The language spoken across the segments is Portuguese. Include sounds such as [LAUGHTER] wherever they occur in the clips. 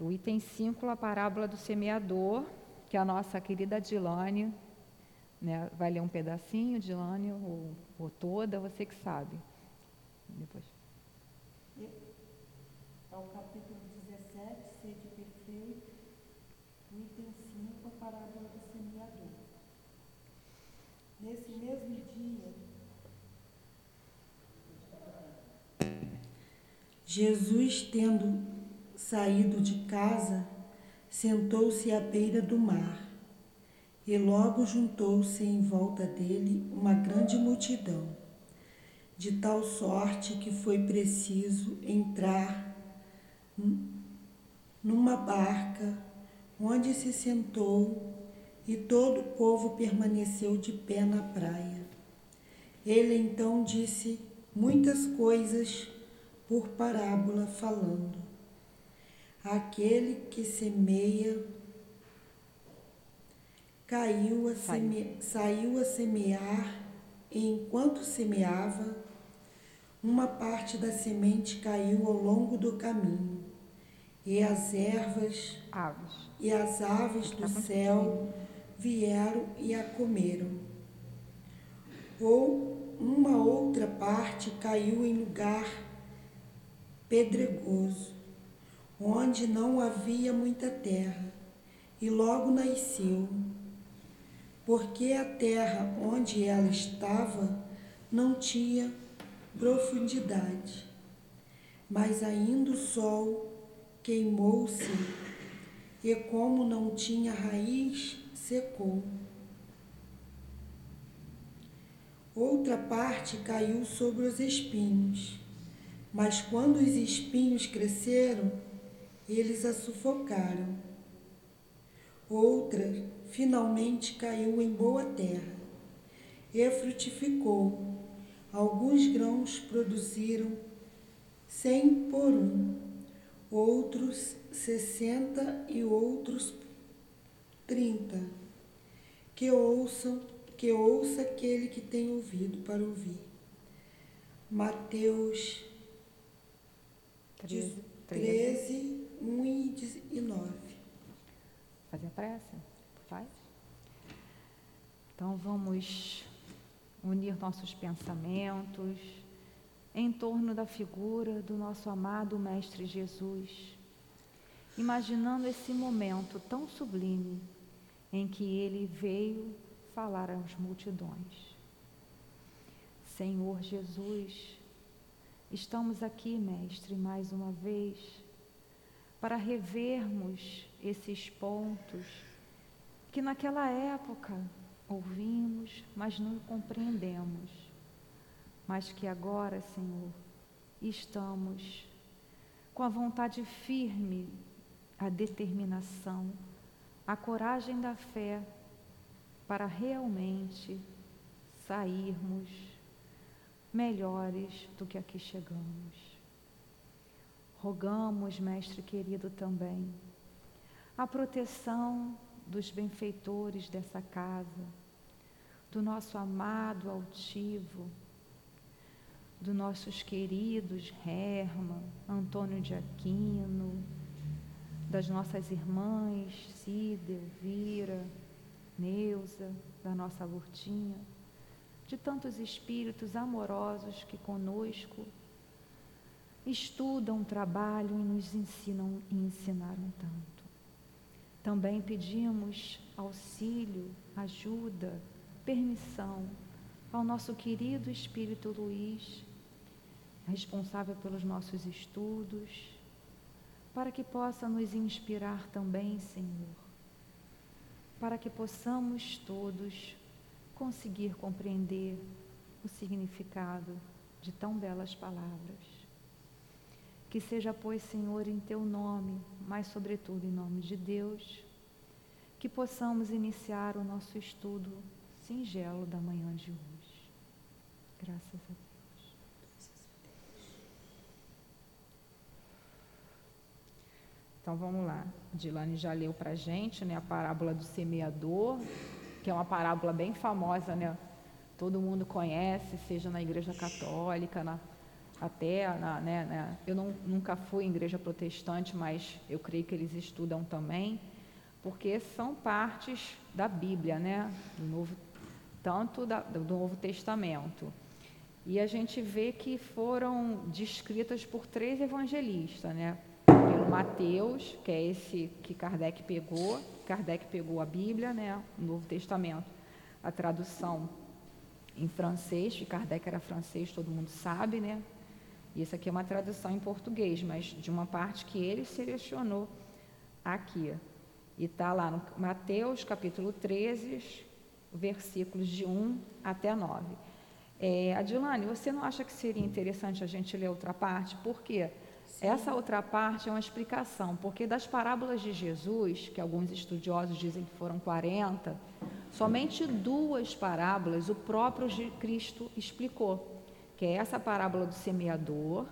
O item 5, a parábola do semeador, que a nossa querida Dilane né, vai ler um pedacinho, Dilane, ou, ou toda, você que sabe. Depois. É o capítulo 17, sede perfeito, item 5, a parábola do semeador. Nesse mesmo dia, Jesus, tendo saído de casa, sentou-se à beira do mar. E logo juntou-se em volta dele uma grande multidão, de tal sorte que foi preciso entrar numa barca, onde se sentou, e todo o povo permaneceu de pé na praia. Ele então disse muitas coisas por parábola, falando: Aquele que semeia caiu a seme, saiu a semear, e enquanto semeava, uma parte da semente caiu ao longo do caminho, e as ervas aves. e as aves do céu vieram e a comeram. Ou uma outra parte caiu em lugar pedregoso, onde não havia muita terra, e logo nasceu porque a terra onde ela estava não tinha profundidade. Mas ainda o sol queimou-se e, como não tinha raiz, secou. Outra parte caiu sobre os espinhos, mas quando os espinhos cresceram, eles a sufocaram. Outra finalmente caiu em boa terra e frutificou. Alguns grãos produziram cem por um, outros sessenta e outros trinta. Que ouçam, que ouça aquele que tem ouvido para ouvir. Mateus 13, 13 1 e 9. Fazer a prece? Faz? Então vamos unir nossos pensamentos em torno da figura do nosso amado Mestre Jesus, imaginando esse momento tão sublime em que ele veio falar às multidões. Senhor Jesus, estamos aqui, Mestre, mais uma vez, para revermos esses pontos que naquela época ouvimos, mas não compreendemos, mas que agora, Senhor, estamos com a vontade firme, a determinação, a coragem da fé para realmente sairmos melhores do que aqui chegamos. Rogamos, Mestre querido, também a proteção dos benfeitores dessa casa, do nosso amado altivo, dos nossos queridos Herman, Antônio de Aquino, das nossas irmãs Cida, Elvira, Neuza, da nossa Lurtinha, de tantos espíritos amorosos que conosco estudam, trabalham e nos ensinam e ensinaram tanto. Também pedimos auxílio, ajuda, permissão ao nosso querido Espírito Luiz, responsável pelos nossos estudos, para que possa nos inspirar também, Senhor, para que possamos todos conseguir compreender o significado de tão belas palavras. Que seja, pois, Senhor, em teu nome, mas sobretudo em nome de Deus, que possamos iniciar o nosso estudo singelo da manhã de hoje. Graças a Deus. Então vamos lá. Dilane já leu para gente né, a parábola do semeador, que é uma parábola bem famosa, né? Todo mundo conhece, seja na Igreja Católica, na até, na, né, né, eu não, nunca fui em igreja protestante, mas eu creio que eles estudam também, porque são partes da Bíblia, né, do Novo, tanto da, do Novo Testamento. E a gente vê que foram descritas por três evangelistas, né? Pelo Mateus, que é esse que Kardec pegou, Kardec pegou a Bíblia, né, o Novo Testamento, a tradução em francês, que Kardec era francês, todo mundo sabe, né? E isso aqui é uma tradução em português, mas de uma parte que ele selecionou aqui. E está lá no Mateus, capítulo 13, versículos de 1 até 9. É, Adilane, você não acha que seria interessante a gente ler outra parte? Por quê? Sim. Essa outra parte é uma explicação, porque das parábolas de Jesus, que alguns estudiosos dizem que foram 40, somente duas parábolas o próprio Cristo explicou, que é essa parábola do semeador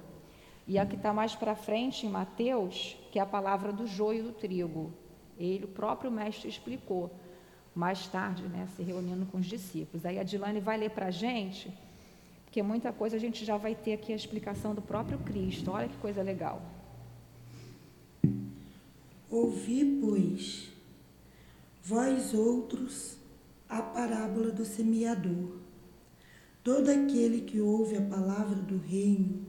e a que está mais para frente em Mateus, que é a palavra do joio do trigo. Ele, o próprio mestre, explicou mais tarde, né, se reunindo com os discípulos. Aí a Dilane vai ler para a gente, porque muita coisa a gente já vai ter aqui a explicação do próprio Cristo. Olha que coisa legal. Ouvi, pois, vós outros, a parábola do semeador. Todo aquele que ouve a palavra do reino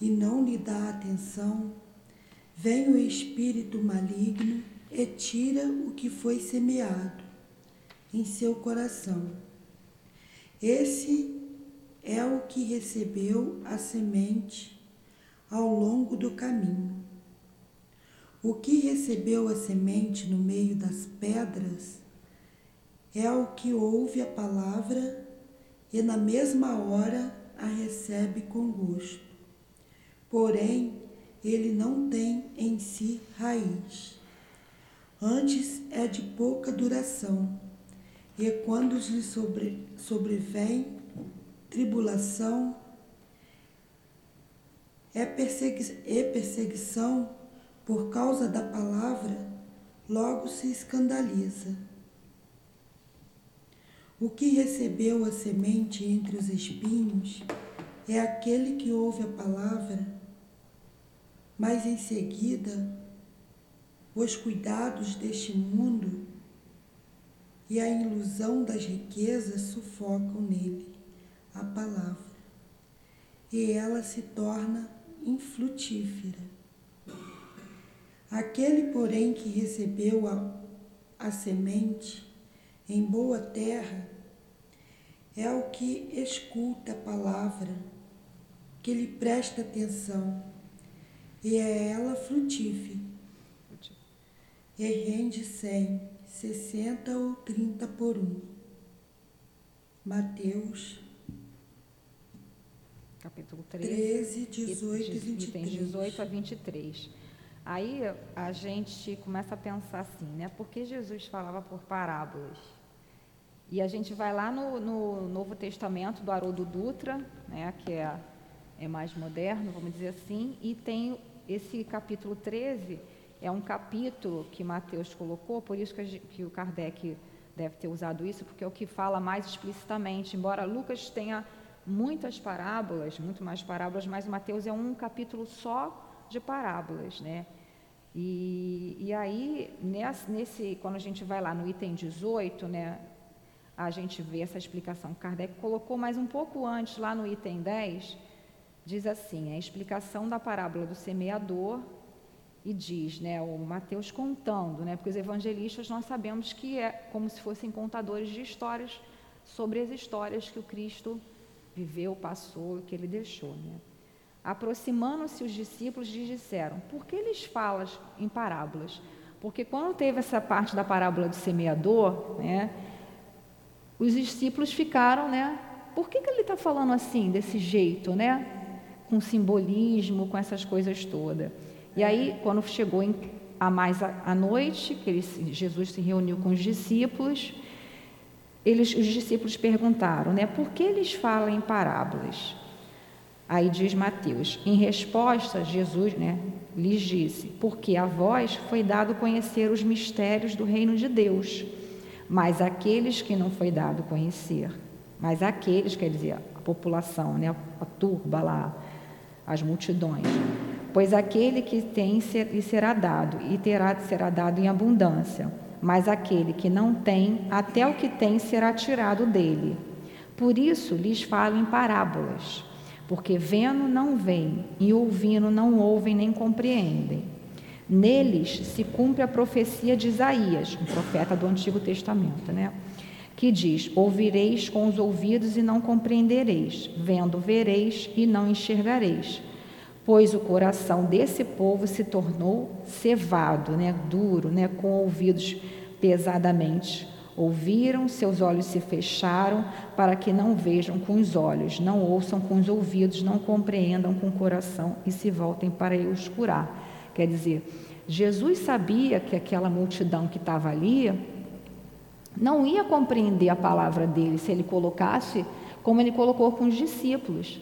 e não lhe dá atenção, vem o espírito maligno e tira o que foi semeado em seu coração. Esse é o que recebeu a semente ao longo do caminho. O que recebeu a semente no meio das pedras é o que ouve a palavra e na mesma hora a recebe com gosto. Porém, ele não tem em si raiz antes é de pouca duração, e quando lhe sobre, sobrevém tribulação é persegui e perseguição por causa da palavra, logo se escandaliza. O que recebeu a semente entre os espinhos é aquele que ouve a palavra, mas em seguida os cuidados deste mundo e a ilusão das riquezas sufocam nele a palavra, e ela se torna infrutífera. Aquele, porém, que recebeu a, a semente em boa terra é o que escuta a palavra, que lhe presta atenção, e é ela frutífera e rende cem, sessenta ou trinta por um. Mateus capítulo 13, 18 e 23. 18 a 23. Aí a gente começa a pensar assim, né? Por que Jesus falava por parábolas? E a gente vai lá no, no Novo Testamento do Haroldo Dutra, né? Que é, é mais moderno, vamos dizer assim, e tem esse capítulo 13 é um capítulo que Mateus colocou, por isso que, que o Kardec deve ter usado isso, porque é o que fala mais explicitamente. Embora Lucas tenha muitas parábolas, muito mais parábolas, mas Mateus é um capítulo só de parábolas, né? E, e aí, nesse, nesse, quando a gente vai lá no item 18, né, a gente vê essa explicação que Kardec colocou, mas um pouco antes, lá no item 10, diz assim, a explicação da parábola do semeador e diz, né, o Mateus contando, né, porque os evangelistas nós sabemos que é como se fossem contadores de histórias sobre as histórias que o Cristo viveu, passou, que ele deixou, né? Aproximando-se os discípulos lhes disseram: Por que eles falas em parábolas? Porque quando teve essa parte da parábola do semeador, né, os discípulos ficaram, né? Por que, que ele está falando assim, desse jeito, né? Com simbolismo, com essas coisas todas. E aí, quando chegou em, a mais à noite, que ele, Jesus se reuniu com os discípulos, eles, os discípulos perguntaram, né, por que eles falam em parábolas? Aí diz Mateus, em resposta, Jesus né, lhes disse, porque a vós foi dado conhecer os mistérios do reino de Deus, mas aqueles que não foi dado conhecer, mas aqueles, quer dizer, a população, né, a turba lá, as multidões. Pois aquele que tem lhe será dado, e terá será dado em abundância. Mas aquele que não tem, até o que tem será tirado dele. Por isso lhes falo em parábolas, porque vendo não veem, e ouvindo não ouvem nem compreendem. Neles se cumpre a profecia de Isaías, um profeta do Antigo Testamento, né? que diz: Ouvireis com os ouvidos e não compreendereis, vendo vereis e não enxergareis. Pois o coração desse povo se tornou cevado, né, duro, né, com ouvidos pesadamente. Ouviram, seus olhos se fecharam, para que não vejam com os olhos, não ouçam com os ouvidos, não compreendam com o coração e se voltem para os curar. Quer dizer, Jesus sabia que aquela multidão que estava ali não ia compreender a palavra dele se ele colocasse como ele colocou com os discípulos.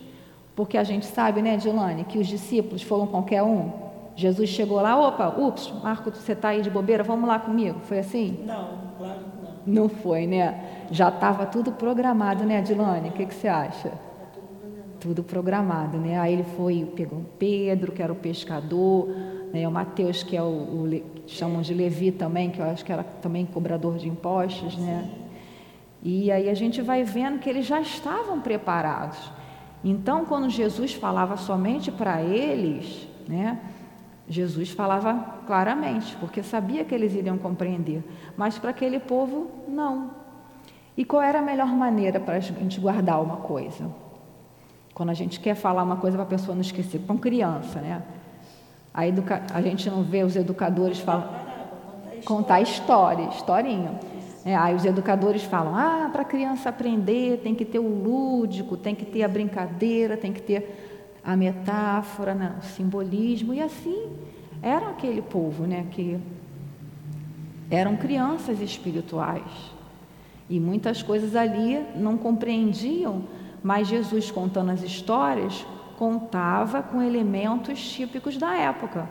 Porque a gente sabe, né, Dilane, que os discípulos foram qualquer um. Jesus chegou lá, opa, ups, Marco, você está aí de bobeira, vamos lá comigo. Foi assim? Não, claro não. Foi, né? Já estava tudo programado, né, Dilane? O que, que você acha? Tudo programado, né? Aí ele foi, pegou Pedro, que era o pescador, né, o Mateus, que é o, o chamam de Levi também, que eu acho que era também cobrador de impostos, né? E aí a gente vai vendo que eles já estavam preparados. Então, quando Jesus falava somente para eles, né? Jesus falava claramente, porque sabia que eles iriam compreender, mas para aquele povo, não. E qual era a melhor maneira para a gente guardar uma coisa? Quando a gente quer falar uma coisa para a pessoa não esquecer, com criança, né? A, educa... a gente não vê os educadores falam. Contar história, historinha. É, aí os educadores falam: ah, para a criança aprender tem que ter o lúdico, tem que ter a brincadeira, tem que ter a metáfora, né, o simbolismo. E assim era aquele povo, né, que eram crianças espirituais. E muitas coisas ali não compreendiam, mas Jesus contando as histórias contava com elementos típicos da época.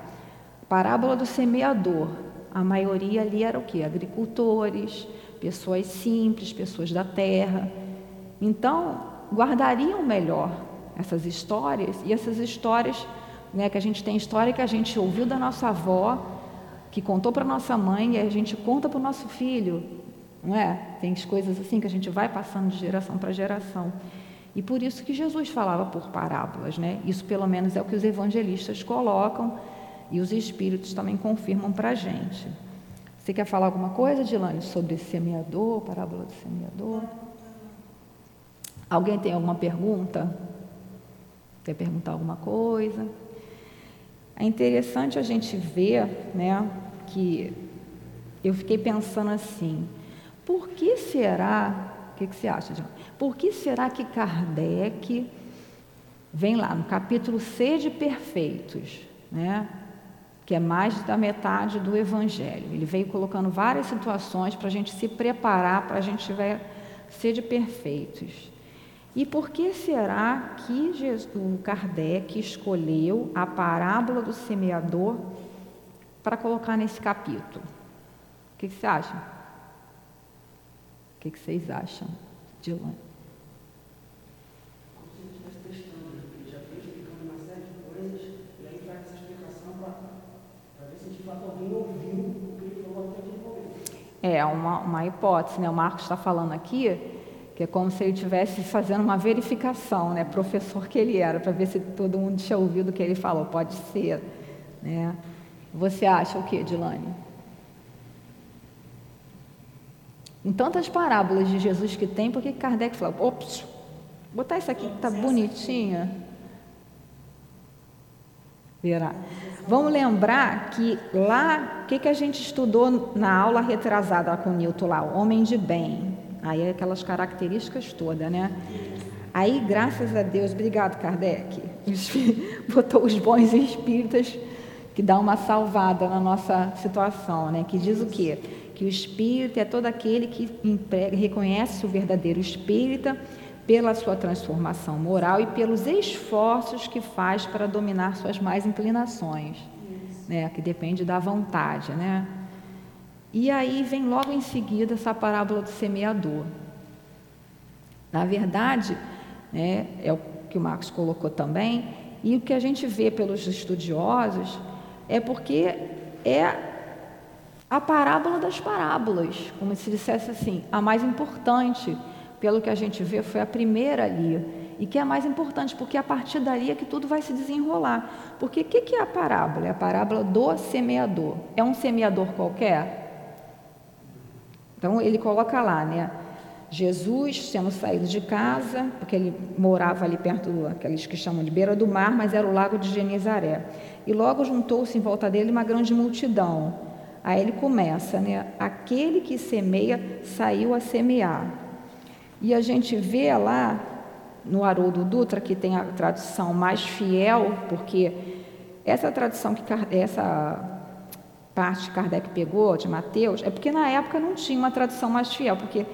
Parábola do semeador. A maioria ali era o que? Agricultores, pessoas simples, pessoas da terra. Então, guardariam melhor essas histórias e essas histórias, né, que a gente tem história que a gente ouviu da nossa avó, que contou para nossa mãe e a gente conta para o nosso filho, não é? Tem coisas assim que a gente vai passando de geração para geração. E por isso que Jesus falava por parábolas, né? Isso pelo menos é o que os evangelistas colocam e os espíritos também confirmam para a gente. Você quer falar alguma coisa, Dilane, sobre semeador, parábola do semeador? Alguém tem alguma pergunta? Quer perguntar alguma coisa? É interessante a gente ver, né, que eu fiquei pensando assim, por que será o que, que você acha, John? Por que será que Kardec vem lá no capítulo Sede Perfeitos, né? que é mais da metade do Evangelho. Ele veio colocando várias situações para a gente se preparar, para a gente tiver sede perfeitos. E por que será que Jesus, o Kardec escolheu a parábola do semeador para colocar nesse capítulo? O que, que você acha? que, que vocês acham, Dilane? É uma, uma hipótese, né? O Marcos está falando aqui que é como se ele estivesse fazendo uma verificação, né? Professor que ele era, para ver se todo mundo tinha ouvido o que ele falou. Pode ser, né? Você acha o que, Dilane? Em tantas parábolas de Jesus que tem, por que Kardec falou, ops, botar isso aqui que está bonitinha? Verá. Vamos lembrar que lá, o que, que a gente estudou na aula retrasada com o Newton lá? O homem de bem. Aí aquelas características todas, né? Aí, graças a Deus, obrigado, Kardec, [LAUGHS] botou os bons espíritas que dá uma salvada na nossa situação, né? Que diz o quê? que o espírito é todo aquele que emprega, reconhece o verdadeiro espírita pela sua transformação moral e pelos esforços que faz para dominar suas mais inclinações, né, que depende da vontade, né? E aí vem logo em seguida essa parábola do semeador. Na verdade, né, é o que o Marcos colocou também, E o que a gente vê pelos estudiosos é porque é a parábola das parábolas, como se dissesse assim, a mais importante, pelo que a gente vê, foi a primeira ali, e que é a mais importante, porque é a partir dali é que tudo vai se desenrolar. Porque o que, que é a parábola? É a parábola do semeador. É um semeador qualquer? Então ele coloca lá, né? Jesus tendo saído de casa, porque ele morava ali perto daqueles que chamam de beira do mar, mas era o lago de Genezaré. E logo juntou-se em volta dele uma grande multidão. Aí ele começa, né? Aquele que semeia saiu a semear. E a gente vê lá no Haroldo Dutra, que tem a tradução mais fiel, porque essa tradução que essa parte que Kardec pegou de Mateus, é porque na época não tinha uma tradução mais fiel, porque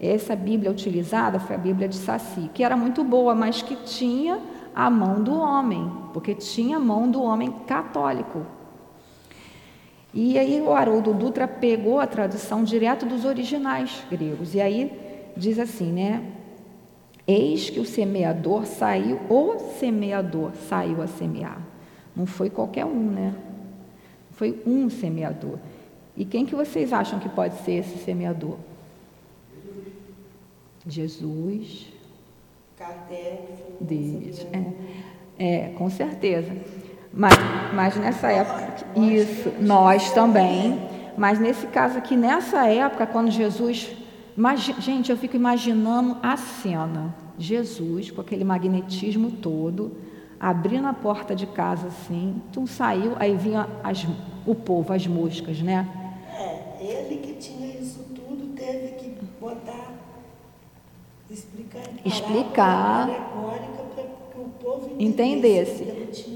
essa Bíblia utilizada foi a Bíblia de Saci, que era muito boa, mas que tinha a mão do homem, porque tinha a mão do homem católico, e aí o Haroldo Dutra pegou a tradução direto dos originais gregos. E aí diz assim, né? Eis que o semeador saiu, o semeador saiu a semear. Não foi qualquer um, né? Foi um semeador. E quem que vocês acham que pode ser esse semeador? Jesus. Kardec. Deus. É, é, com certeza. Mas, mas nessa época, isso, nós também. Mas nesse caso aqui, nessa época, quando Jesus. Gente, eu fico imaginando a cena. Jesus, com aquele magnetismo todo, abrindo a porta de casa assim, então saiu, aí vinha as, o povo, as moscas, né? É, ele que tinha isso tudo teve que botar, explicar, explicar o povo entendesse.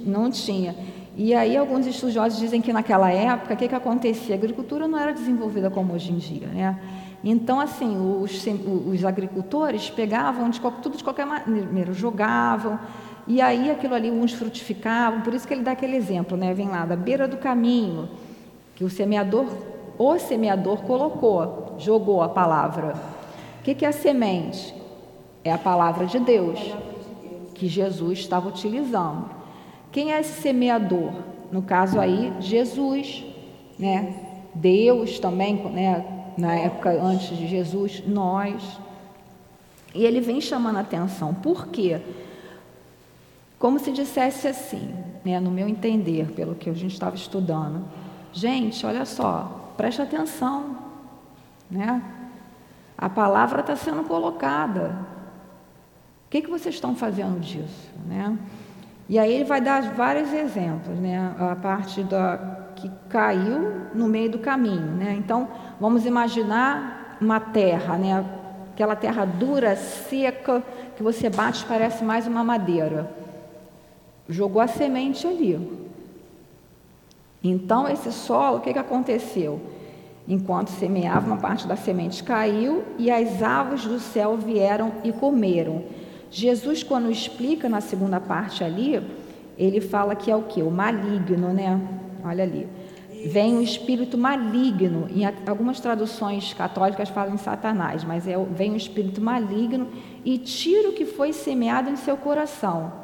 Não tinha. E aí alguns estudiosos dizem que naquela época, o que, que acontecia? A agricultura não era desenvolvida como hoje em dia, né? Então, assim, os, os agricultores pegavam de, tudo de qualquer maneira, jogavam, e aí aquilo ali, uns frutificavam, por isso que ele dá aquele exemplo, né? Vem lá, da beira do caminho, que o semeador, o semeador colocou, jogou a palavra. O que, que é a semente? É a palavra de Deus que Jesus estava utilizando. Quem é esse semeador? No caso aí, Jesus, né? Deus também, né? Na época antes de Jesus, nós. E ele vem chamando a atenção. Por quê? Como se dissesse assim, né? No meu entender, pelo que a gente estava estudando. Gente, olha só, preste atenção, né? A palavra está sendo colocada que, que vocês estão fazendo disso? Né? E aí ele vai dar vários exemplos, né? a parte da, que caiu no meio do caminho. Né? Então, vamos imaginar uma terra, né? aquela terra dura, seca, que você bate parece mais uma madeira. Jogou a semente ali. Então, esse solo, o que, que aconteceu? Enquanto semeava, uma parte da semente caiu e as aves do céu vieram e comeram. Jesus, quando explica na segunda parte ali, ele fala que é o que? O maligno, né? Olha ali. Vem o espírito maligno. Em algumas traduções católicas falam Satanás, mas é, vem o espírito maligno e tira o que foi semeado em seu coração.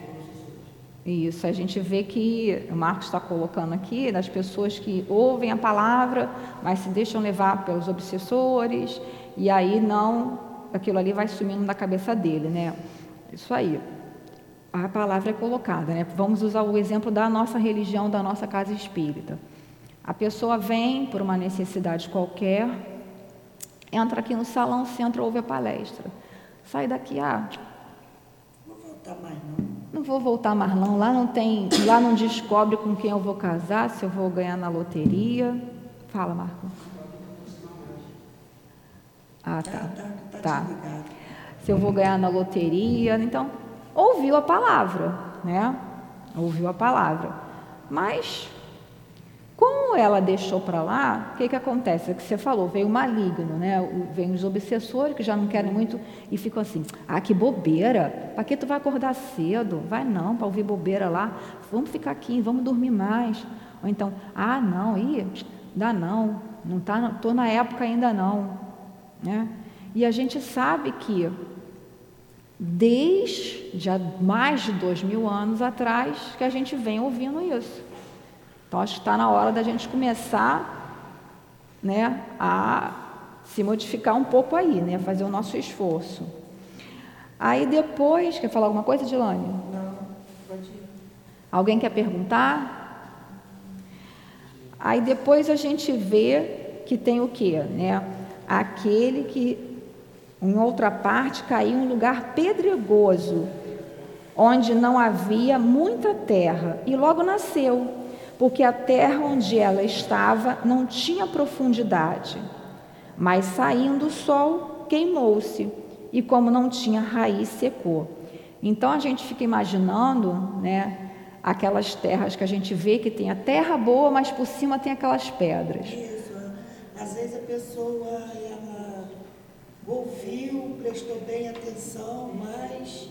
isso, a gente vê que o Marcos está colocando aqui das pessoas que ouvem a palavra, mas se deixam levar pelos obsessores, e aí não, aquilo ali vai sumindo da cabeça dele, né? Isso aí. A palavra é colocada, né? Vamos usar o exemplo da nossa religião, da nossa casa espírita. A pessoa vem por uma necessidade qualquer, entra aqui no salão, senta, ouve a palestra. Sai daqui, ah, voltar mais não. Não vou voltar mais não. Lá não tem, lá não descobre com quem eu vou casar, se eu vou ganhar na loteria. Fala, Marco. Ah, tá. Tá. tá, tá. Se eu vou ganhar na loteria, então ouviu a palavra. né? Ouviu a palavra. Mas como ela deixou para lá, o que, que acontece? É que você falou, veio o maligno, né? Vem os obsessores que já não querem muito e ficam assim, ah, que bobeira, para que tu vai acordar cedo? Vai não, para ouvir bobeira lá, vamos ficar aqui, vamos dormir mais. Ou então, ah, não, ih, dá não, não tá, tô na época ainda não, né? E a gente sabe que desde mais de dois mil anos atrás que a gente vem ouvindo isso. Então acho que está na hora da gente começar né, a se modificar um pouco aí, né, fazer o nosso esforço. Aí depois, quer falar alguma coisa, Dilane? Não, pode ir. Alguém quer perguntar? Aí depois a gente vê que tem o quê? Né? Aquele que em outra parte caiu em um lugar pedregoso, onde não havia muita terra, e logo nasceu porque a terra onde ela estava não tinha profundidade. Mas saindo o sol, queimou-se, e como não tinha raiz, secou. Então a gente fica imaginando, né, aquelas terras que a gente vê que tem a terra boa, mas por cima tem aquelas pedras. Isso. Às vezes a pessoa ela ouviu, prestou bem atenção, mas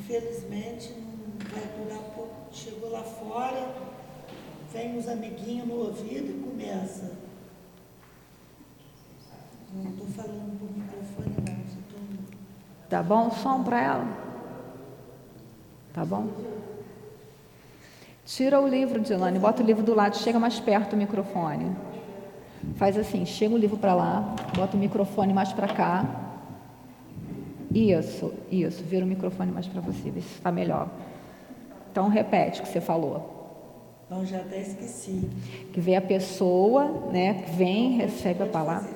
infelizmente não vai durar pouco. Chegou lá fora, vem uns amiguinhos no ouvido e começa. Não estou falando por microfone, não. Tô... Tá bom o som para ela? Tá bom? Tira o livro, Dilane, bota o livro do lado, chega mais perto do microfone. Faz assim, chega o livro para lá, bota o microfone mais para cá. Isso, isso, vira o microfone mais para você, vê se está melhor. Então repete o que você falou. Então já até esqueci. Que vem a pessoa, né? Que vem, recebe a palavra.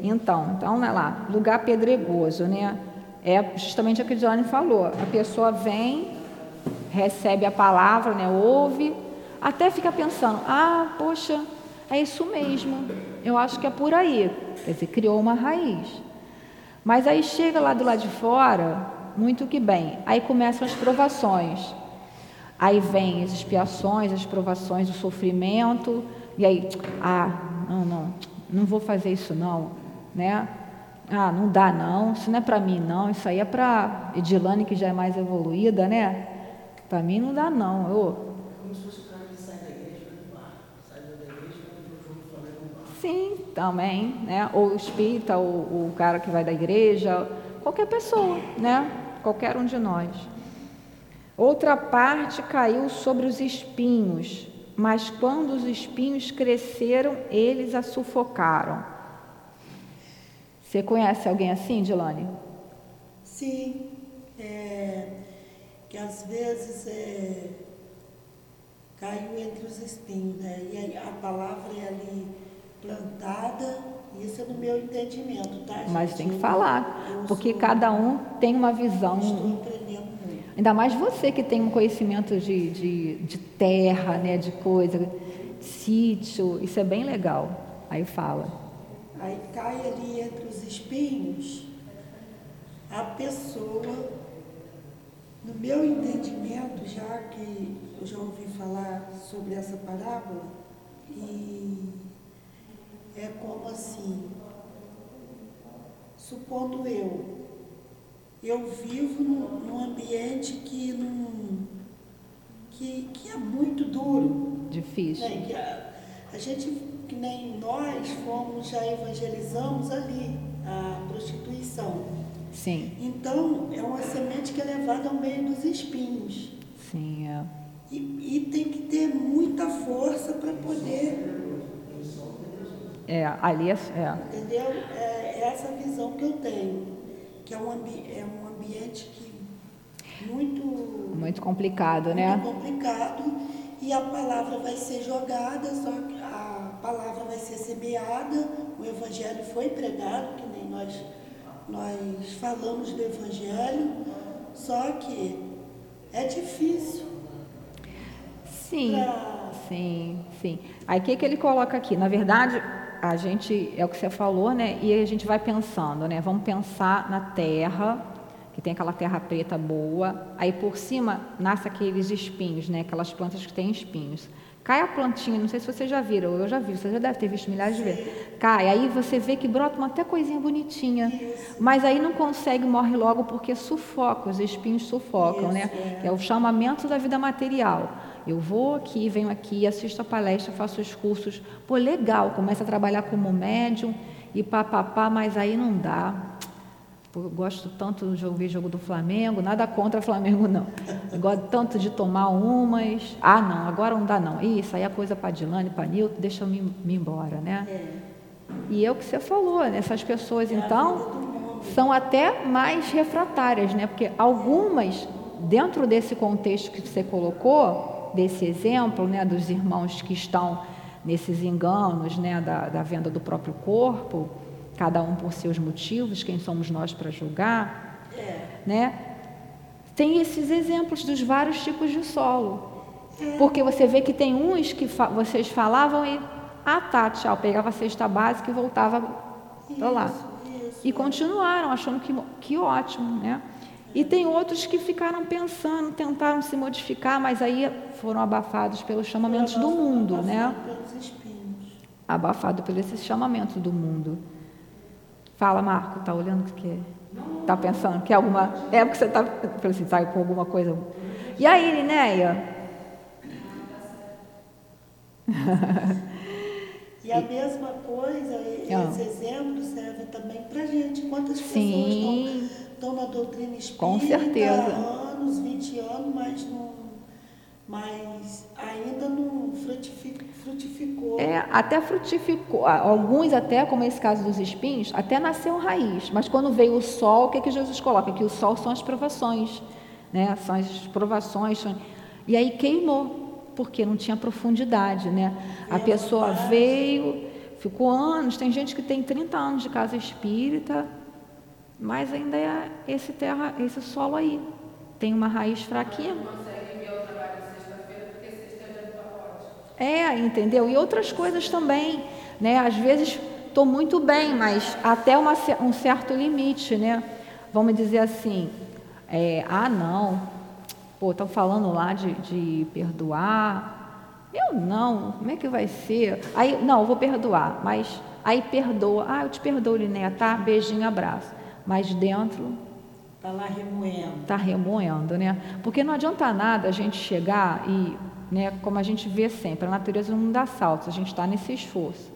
Então, então, né lá, lugar pedregoso, né? É justamente o que o Johnny falou. A pessoa vem, recebe a palavra, né? Ouve, até fica pensando, ah, poxa, é isso mesmo. Eu acho que é por aí. Quer dizer, criou uma raiz. Mas aí chega lá do lado de fora, muito que bem. Aí começam as provações. Aí vem as expiações, as provações, o sofrimento, e aí, ah, não, não, não vou fazer isso não, né? Ah, não dá não, isso não é para mim não, isso aí é para Edilane que já é mais evoluída, né? Para mim não dá não. Eu... Sim, também, né? Ou o espírita, ou o cara que vai da igreja, qualquer pessoa, né? Qualquer um de nós. Outra parte caiu sobre os espinhos, mas quando os espinhos cresceram, eles a sufocaram. Você conhece alguém assim, Dilane? Sim, é, que às vezes é, caiu entre os espinhos, né? E a palavra é ali plantada, isso é no meu entendimento, tá? Gente? Mas tem que falar, porque cada um tem uma visão. Ainda mais você que tem um conhecimento de, de, de terra, né, de coisa, sítio, isso é bem legal. Aí fala. Aí cai ali entre os espinhos a pessoa, no meu entendimento, já que eu já ouvi falar sobre essa parábola, e é como assim, supondo eu, eu vivo num, num ambiente que, num, que, que é muito duro. Difícil. Né? Que a, a gente, que nem nós fomos, já evangelizamos ali a prostituição. Sim. Então, é uma semente que é levada ao meio dos espinhos. Sim, é. E, e tem que ter muita força para poder. É, ali é. é. Entendeu? É essa visão que eu tenho que é um, é um ambiente que muito muito complicado, né? muito né? complicado e a palavra vai ser jogada, só que a palavra vai ser semeada, o evangelho foi pregado, que nem nós nós falamos do evangelho, só que é difícil. Sim, pra... sim, sim. Aí o que, que ele coloca aqui? Na verdade, a gente, é o que você falou, né? E a gente vai pensando, né? Vamos pensar na terra, que tem aquela terra preta boa, aí por cima nasce aqueles espinhos, né? Aquelas plantas que têm espinhos. Cai a plantinha, não sei se vocês já viram, eu já vi, você já deve ter visto milhares de vezes. Cai, aí você vê que brota uma até coisinha bonitinha, mas aí não consegue, morre logo porque sufoca, os espinhos sufocam, né? É. é o chamamento da vida material. Eu vou aqui, venho aqui, assisto a palestra, faço os cursos, pô, legal, começa a trabalhar como médium e papapá, mas aí não dá. Eu gosto tanto de ouvir jogo do Flamengo, nada contra o Flamengo, não. Eu gosto tanto de tomar umas. Ah, não, agora não dá, não. Isso aí é coisa para Dilane, para Nilton, deixa eu me, me embora, né? É. E é o que você falou, né? Essas pessoas, é então, são até mais refratárias, né? Porque algumas, dentro desse contexto que você colocou, desse exemplo, né, dos irmãos que estão nesses enganos, né, da, da venda do próprio corpo cada um por seus motivos, quem somos nós para julgar, é. né? Tem esses exemplos dos vários tipos de solo. É. Porque você vê que tem uns que fa vocês falavam e, ah tá, tchau, pegava a cesta básica e voltava para lá. Isso, e continuaram achando que, que ótimo, né? E tem outros que ficaram pensando, tentaram se modificar, mas aí foram abafados pelos chamamentos do mundo, né? Abafado pelos chamamentos do mundo. Fala, Marco, tá olhando o que Tá pensando que é alguma. É porque você está assim, tá com alguma coisa. E aí, Linéia? [LAUGHS] e a mesma coisa, esse ah. exemplo serve também para gente. Quantas pessoas estão, na doutrina espírita com certeza. há anos, 20 anos, mas não mas ainda não frutificou. É, até frutificou, alguns até, como esse caso dos espinhos, até nasceu raiz, mas quando veio o sol, o que, que Jesus coloca? Que o sol são as provações, né? são as provações, são... e aí queimou, porque não tinha profundidade, né? A pessoa veio, ficou anos, tem gente que tem 30 anos de casa espírita, mas ainda é esse terra, esse solo aí, tem uma raiz fraquinha. É, entendeu? E outras coisas também, né? Às vezes estou muito bem, mas até uma, um certo limite, né? Vamos dizer assim, é, ah não, pô, estão falando lá de, de perdoar, eu não, como é que vai ser? Aí, não, eu vou perdoar, mas aí perdoa, ah, eu te perdoo, Linéia, tá? Beijinho, abraço. Mas dentro Está lá remoendo. Está remoendo, né? Porque não adianta nada a gente chegar e né? como a gente vê sempre, a natureza não dá saltos, a gente está nesse esforço.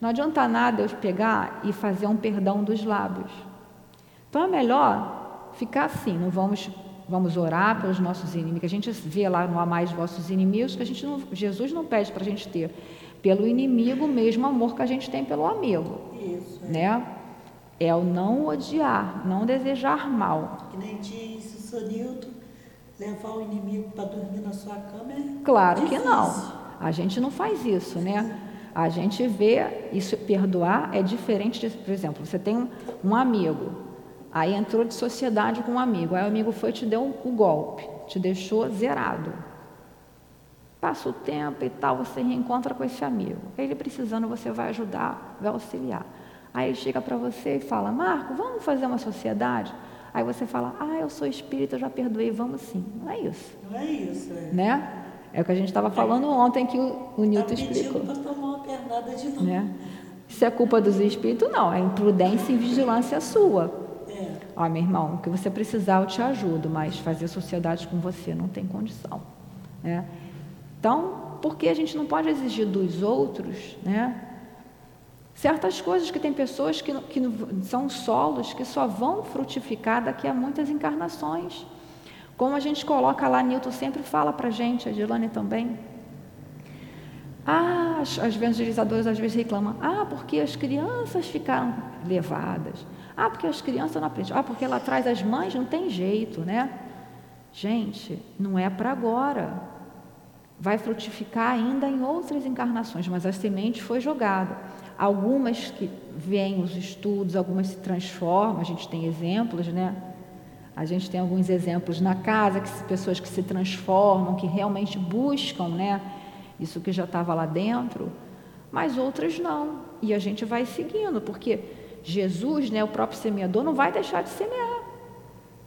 Não adianta nada eu pegar e fazer um perdão dos lábios. Então é melhor ficar assim, não vamos vamos orar pelos nossos inimigos. A gente vê lá no amar os vossos inimigos que a gente não, Jesus não pede para a gente ter pelo inimigo o mesmo amor que a gente tem pelo amigo. Isso. É. Né? É o não odiar, não desejar mal. Que nem disse o Sonilton, Levar o inimigo para dormir na sua cama é Claro difícil. que não. A gente não faz isso, né? A gente vê isso, perdoar é diferente de, por exemplo, você tem um, um amigo, aí entrou de sociedade com um amigo, aí o amigo foi e te deu o um, um golpe, te deixou zerado. Passa o tempo e tal, você reencontra com esse amigo. Ele precisando, você vai ajudar, vai auxiliar. Aí ele chega para você e fala: Marco, vamos fazer uma sociedade? Aí você fala, ah, eu sou espírita, eu já perdoei, vamos sim. Não é isso. Não é isso. É. Né? É o que a gente estava falando ontem que o, o Newton tá explicou. para tomar uma pernada de novo. Né? Isso é culpa dos espíritos? Não, é imprudência e vigilância sua. É. Ó, meu irmão, o que você precisar eu te ajudo, mas fazer sociedade com você não tem condição. Né? Então, por que a gente não pode exigir dos outros, né? Certas coisas que tem pessoas que, que são solos que só vão frutificar daqui a muitas encarnações. Como a gente coloca lá, Newton sempre fala para a gente, a Dilane também. Ah, as, as evangelizadoras às vezes reclamam. Ah, porque as crianças ficaram levadas. Ah, porque as crianças não aprendem. Ah, porque lá atrás as mães não tem jeito, né? Gente, não é para agora. Vai frutificar ainda em outras encarnações, mas a semente foi jogada. Algumas que vêm os estudos, algumas se transformam, a gente tem exemplos, né? A gente tem alguns exemplos na casa, que pessoas que se transformam, que realmente buscam, né? Isso que já estava lá dentro, mas outras não. E a gente vai seguindo, porque Jesus, né, o próprio semeador, não vai deixar de semear.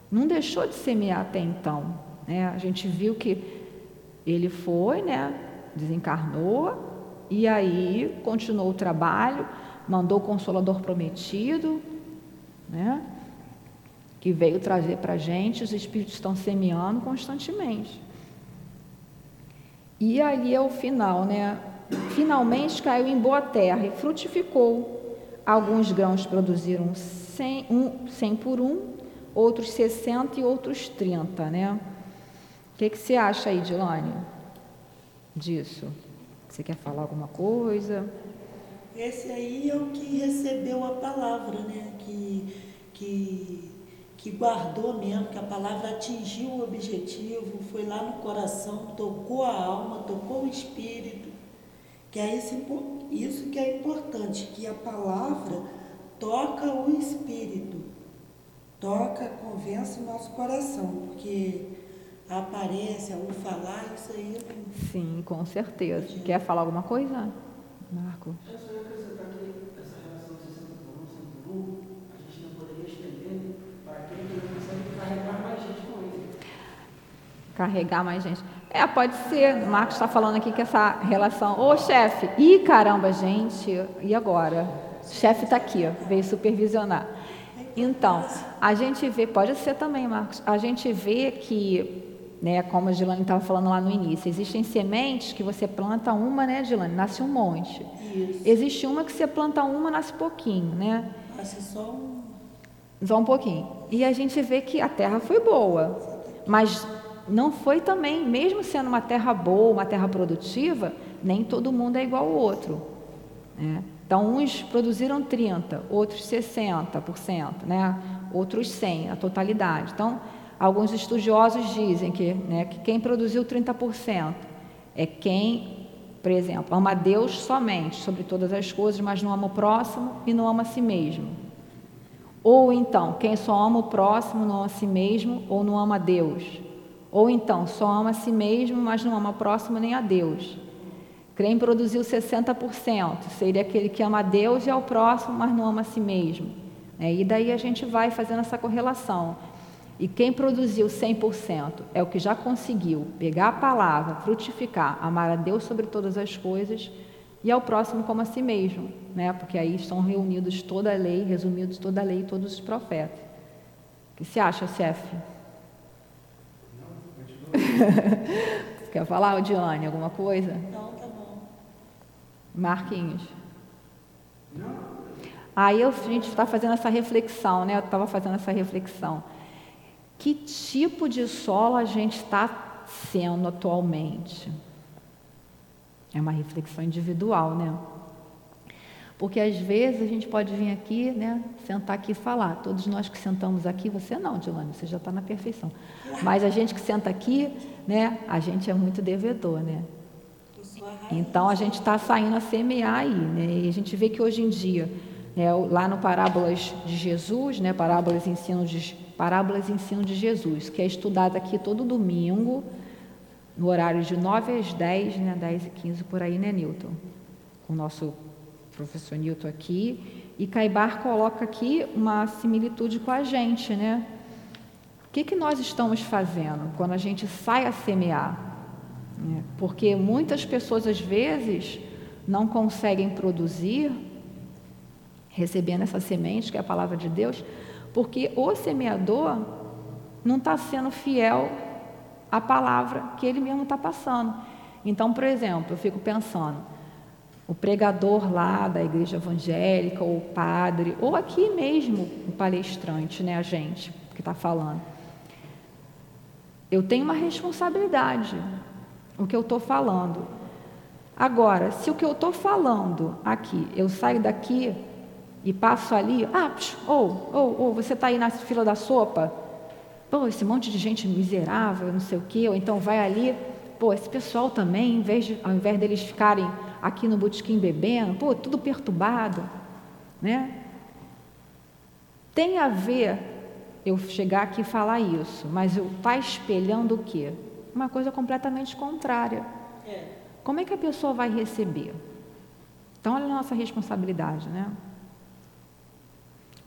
não deixou de semear até então. Né? A gente viu que ele foi, né, desencarnou, e aí continuou o trabalho, mandou o Consolador prometido, né, que veio trazer para a gente, os Espíritos estão semeando constantemente. E ali é o final, né? Finalmente caiu em boa terra e frutificou. Alguns grãos produziram 100, um, 100 por um, outros 60 e outros 30, né? O que, que você acha aí, Dilane, disso? Você quer falar alguma coisa? Esse aí é o que recebeu a palavra, né? Que, que, que guardou mesmo, que a palavra atingiu o objetivo, foi lá no coração, tocou a alma, tocou o espírito. Que é isso, isso que é importante, que a palavra toca o espírito, toca, convence o nosso coração, porque a aparência, o falar, isso aí. Sim, com certeza. Quer falar alguma coisa, Marcos? Eu só ia acrescentar que essa relação 60 por 1, 100 por 1, a gente não poderia estender para aquele que não consegue carregar mais gente com ele. Carregar mais gente. É, pode ser. O Marcos está falando aqui que essa relação. Ô, chefe! Ih, caramba, gente! E agora? O chefe está aqui, veio supervisionar. Então, a gente vê, pode ser também, Marcos, a gente vê que né, como a Gilane estava falando lá no início, existem sementes que você planta uma, né, Gilane, nasce um monte. Isso. Existe uma que você planta uma, nasce pouquinho, né? Nasce só um... Só um pouquinho. E a gente vê que a terra foi boa, mas não foi também, mesmo sendo uma terra boa, uma terra produtiva, nem todo mundo é igual ao outro. Né? Então, uns produziram 30%, outros 60%, né? outros 100%, a totalidade. Então, Alguns estudiosos dizem que, né, que quem produziu 30% é quem, por exemplo, ama Deus somente sobre todas as coisas, mas não ama o próximo e não ama a si mesmo. Ou então, quem só ama o próximo, não ama a si mesmo ou não ama a Deus. Ou então, só ama a si mesmo, mas não ama o próximo nem a Deus. Quem produziu 60% seria aquele que ama a Deus e ao próximo, mas não ama a si mesmo. É, e daí a gente vai fazendo essa correlação. E quem produziu 100% é o que já conseguiu pegar a palavra, frutificar, amar a Deus sobre todas as coisas e ao próximo como a si mesmo, né? Porque aí estão reunidos toda a lei, resumidos toda a lei e todos os profetas. O que se acha, chefe? [LAUGHS] Quer falar, Diane, alguma coisa? Não, tá bom. Marquinhos. Aí a gente está fazendo essa reflexão, né? Eu estava fazendo essa reflexão que tipo de solo a gente está sendo atualmente. É uma reflexão individual, né? Porque às vezes a gente pode vir aqui, né, sentar aqui e falar. Todos nós que sentamos aqui, você não, Dilane, você já está na perfeição. Mas a gente que senta aqui, né, a gente é muito devedor, né? Então a gente está saindo a semear aí, né? E a gente vê que hoje em dia, né, lá no Parábolas de Jesus, né, Parábolas e Ensinos de Parábolas e Ensino de Jesus, que é estudada aqui todo domingo, no horário de 9 às 10, né, 10 e 15 por aí, né, Newton? Com o nosso professor Newton aqui. E Caibar coloca aqui uma similitude com a gente, né? O que, que nós estamos fazendo quando a gente sai a semear? É, porque muitas pessoas, às vezes, não conseguem produzir, recebendo essa semente, que é a palavra de Deus, porque o semeador não está sendo fiel à palavra que ele mesmo está passando. Então, por exemplo, eu fico pensando, o pregador lá da igreja evangélica, ou o padre, ou aqui mesmo o palestrante, né, a gente que está falando. Eu tenho uma responsabilidade, o que eu estou falando. Agora, se o que eu estou falando aqui, eu saio daqui e passo ali, ah, ou, ou, ou, você está aí na fila da sopa, pô, esse monte de gente miserável, não sei o quê, ou então vai ali, pô, esse pessoal também, de, ao invés deles ficarem aqui no botequim bebendo, pô, tudo perturbado, né? Tem a ver eu chegar aqui e falar isso, mas eu tá espelhando o quê? Uma coisa completamente contrária. É. Como é que a pessoa vai receber? Então, olha a nossa responsabilidade, né?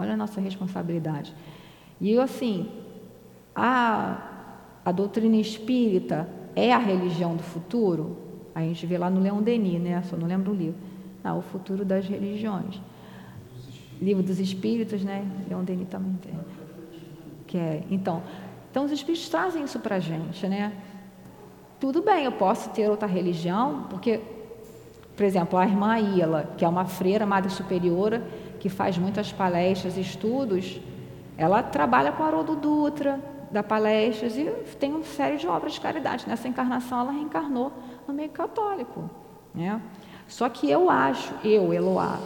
Olha a nossa responsabilidade. E eu, assim, A, a doutrina espírita é a religião do futuro? A gente vê lá no Leão Denis, né? Só não lembro o livro. Não, o futuro das religiões. Livro dos Espíritos, né? Leão Denis também tem. Que é, então, então os Espíritos trazem isso para a gente, né? Tudo bem, eu posso ter outra religião, porque, por exemplo, a irmã Ila, que é uma freira, madre superiora, que faz muitas palestras estudos, ela trabalha com Haroldo Dutra, dá palestras e tem uma série de obras de caridade. Nessa encarnação, ela reencarnou no meio católico. Né? Só que eu acho, eu, Eloá,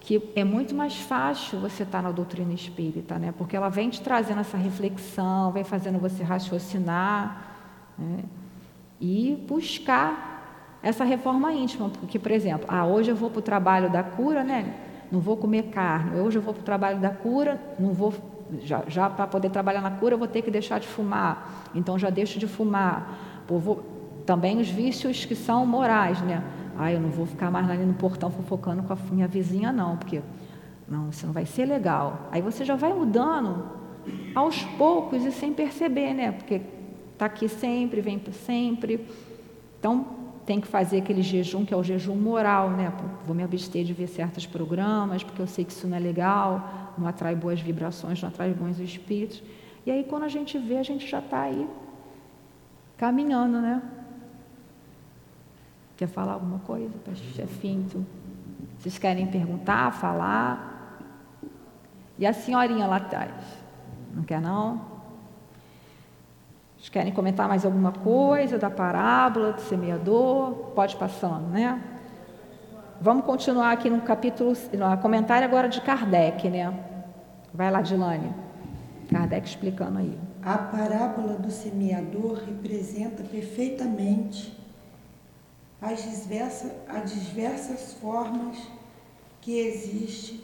que é muito mais fácil você estar na doutrina espírita, né? porque ela vem te trazendo essa reflexão, vem fazendo você raciocinar né? e buscar essa reforma íntima. Porque, por exemplo, ah, hoje eu vou para o trabalho da cura, né? Não vou comer carne, hoje eu vou para o trabalho da cura, não vou já, já para poder trabalhar na cura, eu vou ter que deixar de fumar. Então já deixo de fumar. Vou, também os vícios que são morais, né? Ah, eu não vou ficar mais ali no portão fofocando com a minha vizinha, não, porque não, isso não vai ser legal. Aí você já vai mudando aos poucos e sem perceber, né? Porque está aqui sempre, vem sempre. Então, tem que fazer aquele jejum que é o jejum moral, né? Vou me abster de ver certos programas, porque eu sei que isso não é legal, não atrai boas vibrações, não atrai bons espíritos. E aí, quando a gente vê, a gente já está aí caminhando, né? Quer falar alguma coisa, chefinho? Vocês querem perguntar, falar? E a senhorinha lá atrás? Não quer não? Vocês querem comentar mais alguma coisa da parábola do semeador? Pode passando, né? Vamos continuar aqui no capítulo, no comentário agora de Kardec, né? Vai lá, Dilane. Kardec explicando aí. A parábola do semeador representa perfeitamente as diversas, as diversas formas que existe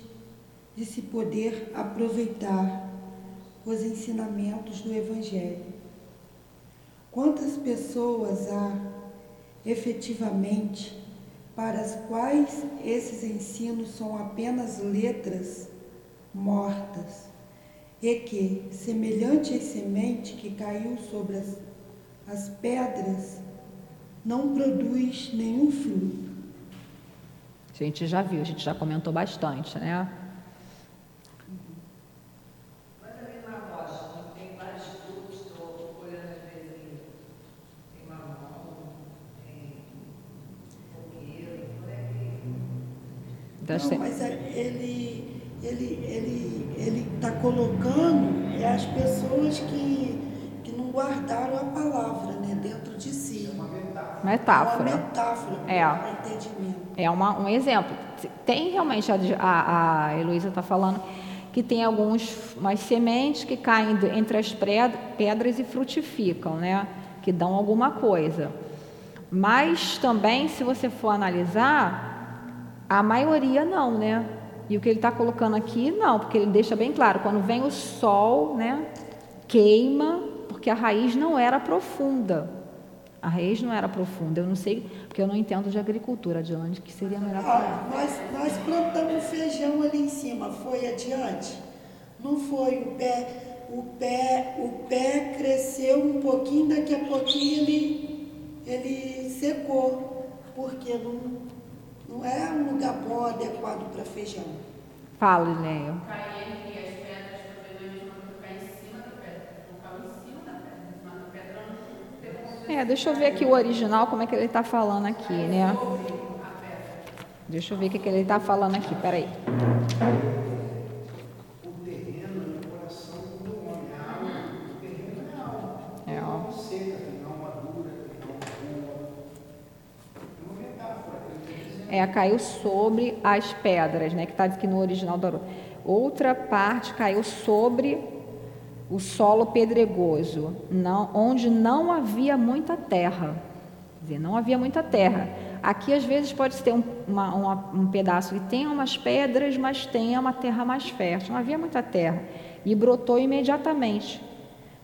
de se poder aproveitar os ensinamentos do Evangelho. Quantas pessoas há efetivamente para as quais esses ensinos são apenas letras mortas e que, semelhante à semente que caiu sobre as, as pedras, não produz nenhum fruto? A gente já viu, a gente já comentou bastante, né? Não, mas é, ele ele ele ele está colocando é as pessoas que, que não guardaram a palavra né, dentro de si. Metáfora. É uma metáfora é. entendimento. É uma, um exemplo. Tem realmente, a, a, a Heloísa está falando que tem algumas umas sementes que caem entre as pedras e frutificam, né? Que dão alguma coisa. Mas também, se você for analisar, a maioria não, né? E o que ele está colocando aqui, não, porque ele deixa bem claro, quando vem o sol, né, queima, porque a raiz não era profunda. A raiz não era profunda. Eu não sei, porque eu não entendo de agricultura, de onde que seria melhor ah, nós, nós plantamos feijão ali em cima, foi adiante? Não foi o pé, o pé, o pé cresceu um pouquinho, daqui a pouquinho ele, ele secou, porque não, não é um lugar bom, adequado para feijão. Fala, Linéio. É, deixa eu ver aqui o original, como é que ele está falando aqui, né? Deixa eu ver o que, que ele está falando aqui, peraí. É, caiu sobre as pedras, né, que está aqui no original da Outra parte caiu sobre o solo pedregoso, não, onde não havia muita terra. Quer dizer, não havia muita terra. Aqui, às vezes, pode ter um, uma, uma, um pedaço que tem umas pedras, mas tenha uma terra mais fértil. Não havia muita terra. E brotou imediatamente,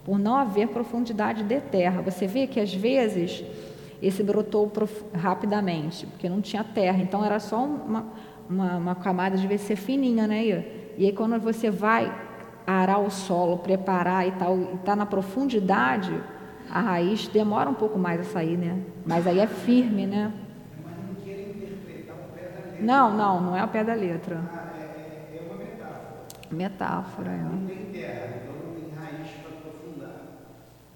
por não haver profundidade de terra. Você vê que, às vezes, esse brotou rapidamente, porque não tinha terra, então era só uma, uma, uma camada de ser fininha, né? E aí quando você vai arar o solo, preparar e tal, e está na profundidade, a raiz demora um pouco mais a sair, né? Mas aí é firme, né? Mas não queira interpretar o pé da letra. Não, não, não é o pé da letra. Ah, é, é- é uma metáfora. Metáfora, é. Não tem terra, então não tem raiz para aprofundar.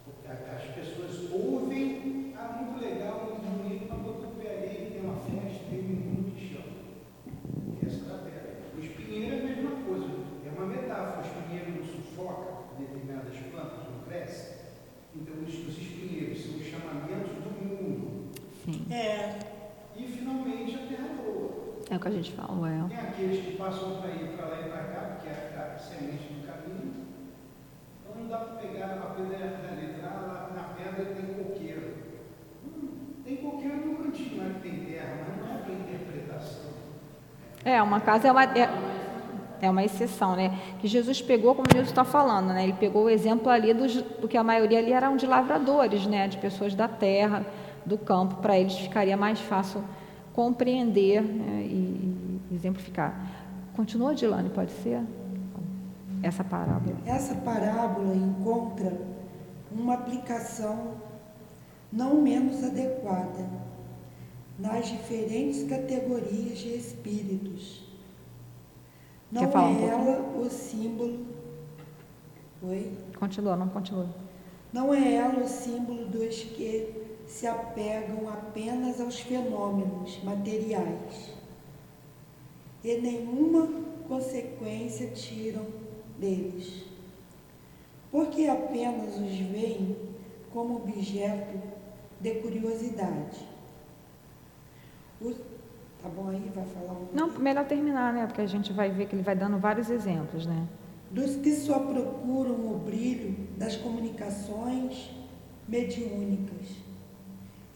Porque a- As pessoas ouvem, ah, muito legal, muito bonito, mas botou o pé ali, tem uma festa, tem um mundo de chão. Essa é a terra. O espinheiro é a mesma coisa, é uma metáfora. O espinheiro não sufoca determinadas plantas, não cresce. Então, os, os espinheiros são os chamamentos do mundo. Sim. É, E, finalmente, a terra boa. É o que a gente fala, é. Tem aqueles que passam para ir para lá e para cá, porque é a, semente do caminho. Então não dá para pegar a pedra da letra. Ah, lá na pedra tem coqueiro. Hum, tem coqueiro no cantinho que tem terra, mas não é para interpretação. É, uma casa é uma, é, é uma exceção, né? Que Jesus pegou, como o Nilson está falando, né? Ele pegou o exemplo ali dos, porque a maioria ali eram de lavradores, né? De pessoas da terra, do campo, para eles ficaria mais fácil compreender né? e, e exemplificar. Continua, Dilane, pode ser? Essa parábola. essa parábola encontra uma aplicação não menos adequada nas diferentes categorias de espíritos. Não Quer falar um é pouquinho? ela o símbolo. Oi? Continua, não continua. Não é ela o símbolo dos que se apegam apenas aos fenômenos materiais e nenhuma consequência tiram deles, porque apenas os veem como objeto de curiosidade. O- tá bom aí? Vai falar um Não, melhor terminar, né? Porque a gente vai ver que ele vai dando vários exemplos, né? dos que só procuram o brilho das comunicações mediúnicas,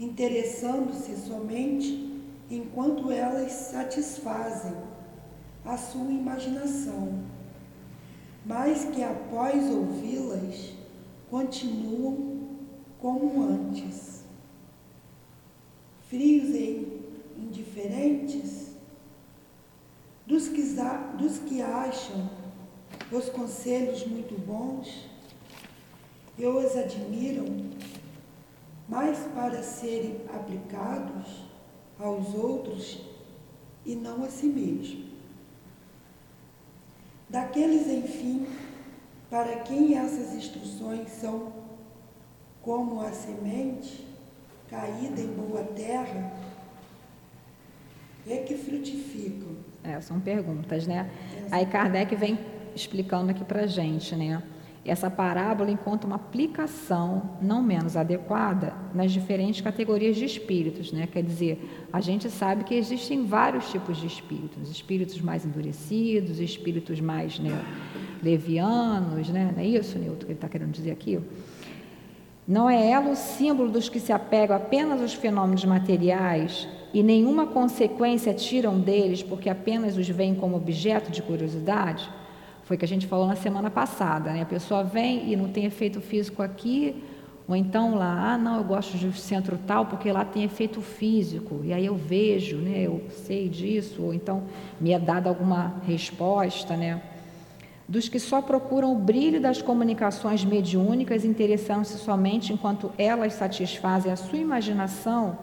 interessando-se somente enquanto elas satisfazem a sua imaginação, mas que após ouvi-las continuam como antes, frios e indiferentes, dos que, dos que acham os conselhos muito bons e os admiram, mas para serem aplicados aos outros e não a si mesmo. Daqueles, enfim, para quem essas instruções são como a semente caída em boa terra, é que frutificam. É, são perguntas, né? Aí Kardec vem explicando aqui para gente, né? Essa parábola encontra uma aplicação não menos adequada nas diferentes categorias de espíritos, né? Quer dizer, a gente sabe que existem vários tipos de espíritos, espíritos mais endurecidos, espíritos mais né, levianos, né? Não é isso, Nilton, que ele está querendo dizer aqui? Não é ela o símbolo dos que se apegam apenas aos fenômenos materiais e nenhuma consequência tiram deles porque apenas os veem como objeto de curiosidade? Foi que a gente falou na semana passada, né? A pessoa vem e não tem efeito físico aqui, ou então lá, ah, não, eu gosto de centro tal porque lá tem efeito físico, e aí eu vejo, né? Eu sei disso, ou então me é dada alguma resposta, né? dos que só procuram o brilho das comunicações mediúnicas, interessando-se somente enquanto elas satisfazem a sua imaginação,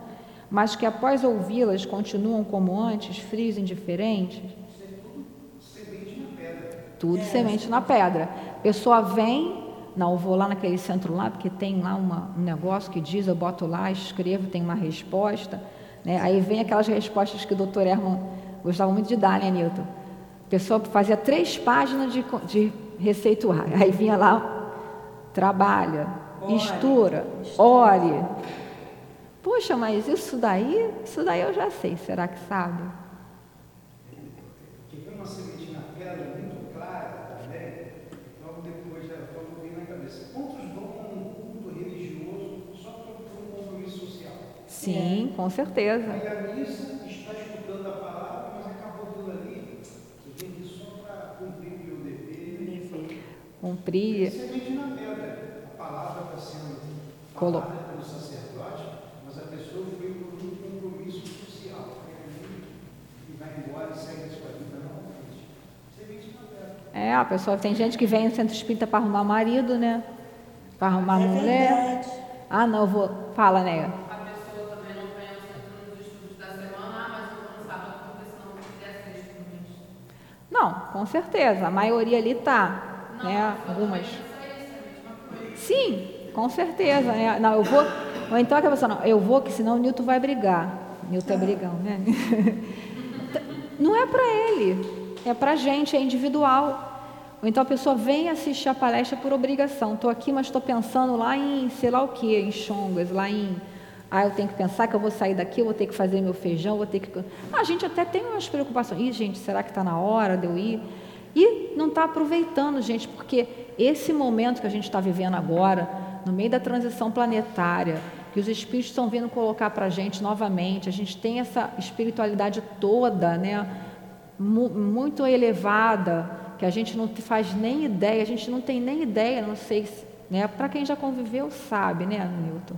mas que após ouvi-las continuam como antes, frios e indiferentes? Tudo semente na pedra. A pessoa vem, não, eu vou lá naquele centro lá, porque tem lá uma, um negócio que diz, eu boto lá, escrevo, tem uma resposta. Né? Aí vem aquelas respostas que o doutor Herman gostava muito de dar, né, Nilton? A pessoa fazia três páginas de, de receituário. Aí vinha lá, trabalha, Ore. estuda, ore. Poxa, mas isso daí, isso daí eu já sei, será que sabe? Que foi uma semente na pedra muito clara também. Logo depois ela falou bem na cabeça. Quantos vão a um culto religioso só para um compromisso social? Sim, com certeza. Aí a missa está escutando a palavra, mas acabou aquilo ali. Que vem aqui só para cumprir o meu dever. Cumprir. Semente na pedra. A palavra está sendo Colo- falada pelo sacerdote, mas a pessoa foi por um compromisso social. E vai embora e segue a sua vida normalmente. Semente na pedra. É, a pessoa tem gente que vem no centro espírita para arrumar marido, né? Para arrumar é mulher. Verdade. Ah, não, eu vou. Fala, né? A pessoa também não vem ao centro nos estudos da semana, ah, mas eu vou no sábado porque senão não queria sexta no mês. Não, com certeza. A maioria ali tá. Não, né? Algumas. Sim, com certeza. Né? Não, eu vou. Ou então aquela pessoa, não, eu vou, que senão o Newton vai brigar. Newton é brigão, né? [LAUGHS] Não é para ele, é para a gente, é individual. Ou então a pessoa vem assistir a palestra por obrigação. Estou aqui, mas estou pensando lá em sei lá o que, em chongas, lá em. Ah, eu tenho que pensar que eu vou sair daqui, eu vou ter que fazer meu feijão, vou ter que. A gente até tem umas preocupações. Ih, gente, será que está na hora de eu ir? E não está aproveitando, gente, porque esse momento que a gente está vivendo agora, no meio da transição planetária, que os espíritos estão vindo colocar para a gente novamente. A gente tem essa espiritualidade toda, né, muito elevada, que a gente não faz nem ideia, a gente não tem nem ideia, não sei, né, para quem já conviveu sabe, né, Newton,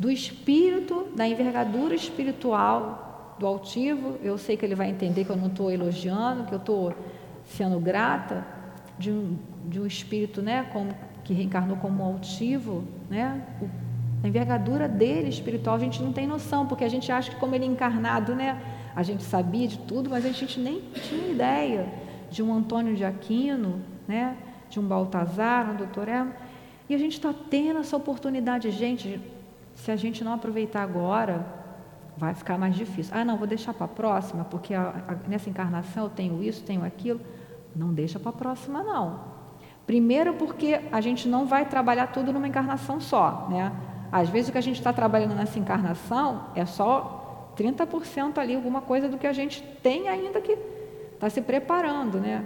do espírito, da envergadura espiritual do altivo. Eu sei que ele vai entender que eu não estou elogiando, que eu estou sendo grata de um, de um espírito, né, como, que reencarnou como altivo, né, a envergadura dele espiritual a gente não tem noção, porque a gente acha que como ele é encarnado, né, a gente sabia de tudo, mas a gente nem tinha ideia de um Antônio de Aquino, né, de um Baltazar, um doutor Emo. E a gente está tendo essa oportunidade, gente, se a gente não aproveitar agora, vai ficar mais difícil. Ah, não, vou deixar para a próxima, porque a, a, nessa encarnação eu tenho isso, tenho aquilo. Não deixa para a próxima, não. Primeiro porque a gente não vai trabalhar tudo numa encarnação só, né? Às vezes o que a gente está trabalhando nessa encarnação é só 30% ali, alguma coisa do que a gente tem ainda que está se preparando, né?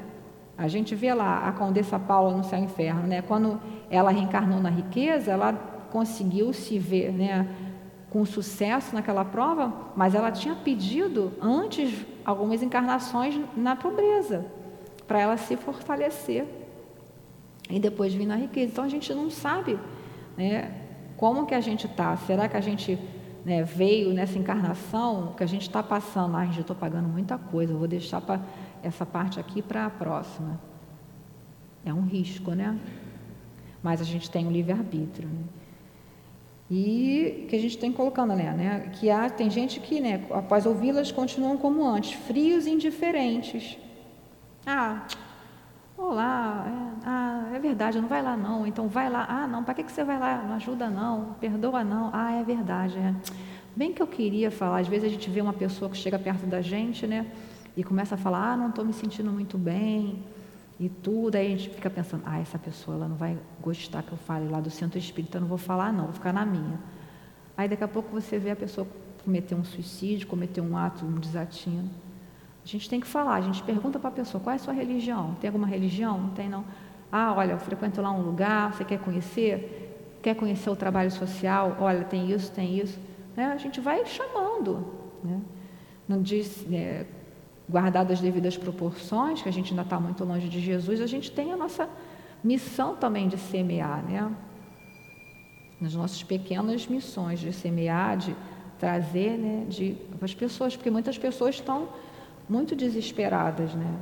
A gente vê lá a Condessa Paula no Céu e Inferno, né? Quando ela reencarnou na riqueza, ela conseguiu se ver, né? Com sucesso naquela prova, mas ela tinha pedido antes algumas encarnações na pobreza, para ela se fortalecer e depois vir na riqueza. Então a gente não sabe, né? Como que a gente está? Será que a gente né, veio nessa encarnação que a gente está passando? Ah, já estou pagando muita coisa, vou deixar pra, essa parte aqui para a próxima. É um risco, né? Mas a gente tem um livre-arbítrio. Né? E que a gente tem colocando, né, né? Que há, tem gente que, né, após ouvi-las, continuam como antes, frios e indiferentes. Ah, Olá, é, ah, é verdade, não vai lá não. Então vai lá. Ah, não, para que, que você vai lá? Não ajuda não, perdoa não. Ah, é verdade. É. Bem que eu queria falar, às vezes a gente vê uma pessoa que chega perto da gente, né? E começa a falar, ah, não estou me sentindo muito bem e tudo. Aí a gente fica pensando, ah, essa pessoa ela não vai gostar que eu fale lá do centro espírita, eu não vou falar não, vou ficar na minha. Aí daqui a pouco você vê a pessoa cometer um suicídio, cometer um ato, um desatino. A gente tem que falar, a gente pergunta para a pessoa, qual é a sua religião? Tem alguma religião? Não tem não. Ah, olha, eu frequento lá um lugar, você quer conhecer? Quer conhecer o trabalho social? Olha, tem isso, tem isso. Né? A gente vai chamando. Né? Não diz, é, guardado as devidas proporções, que a gente ainda está muito longe de Jesus, a gente tem a nossa missão também de semear, né? Nas nossas pequenas missões de semear, de trazer, né, de as pessoas, porque muitas pessoas estão muito desesperadas, né?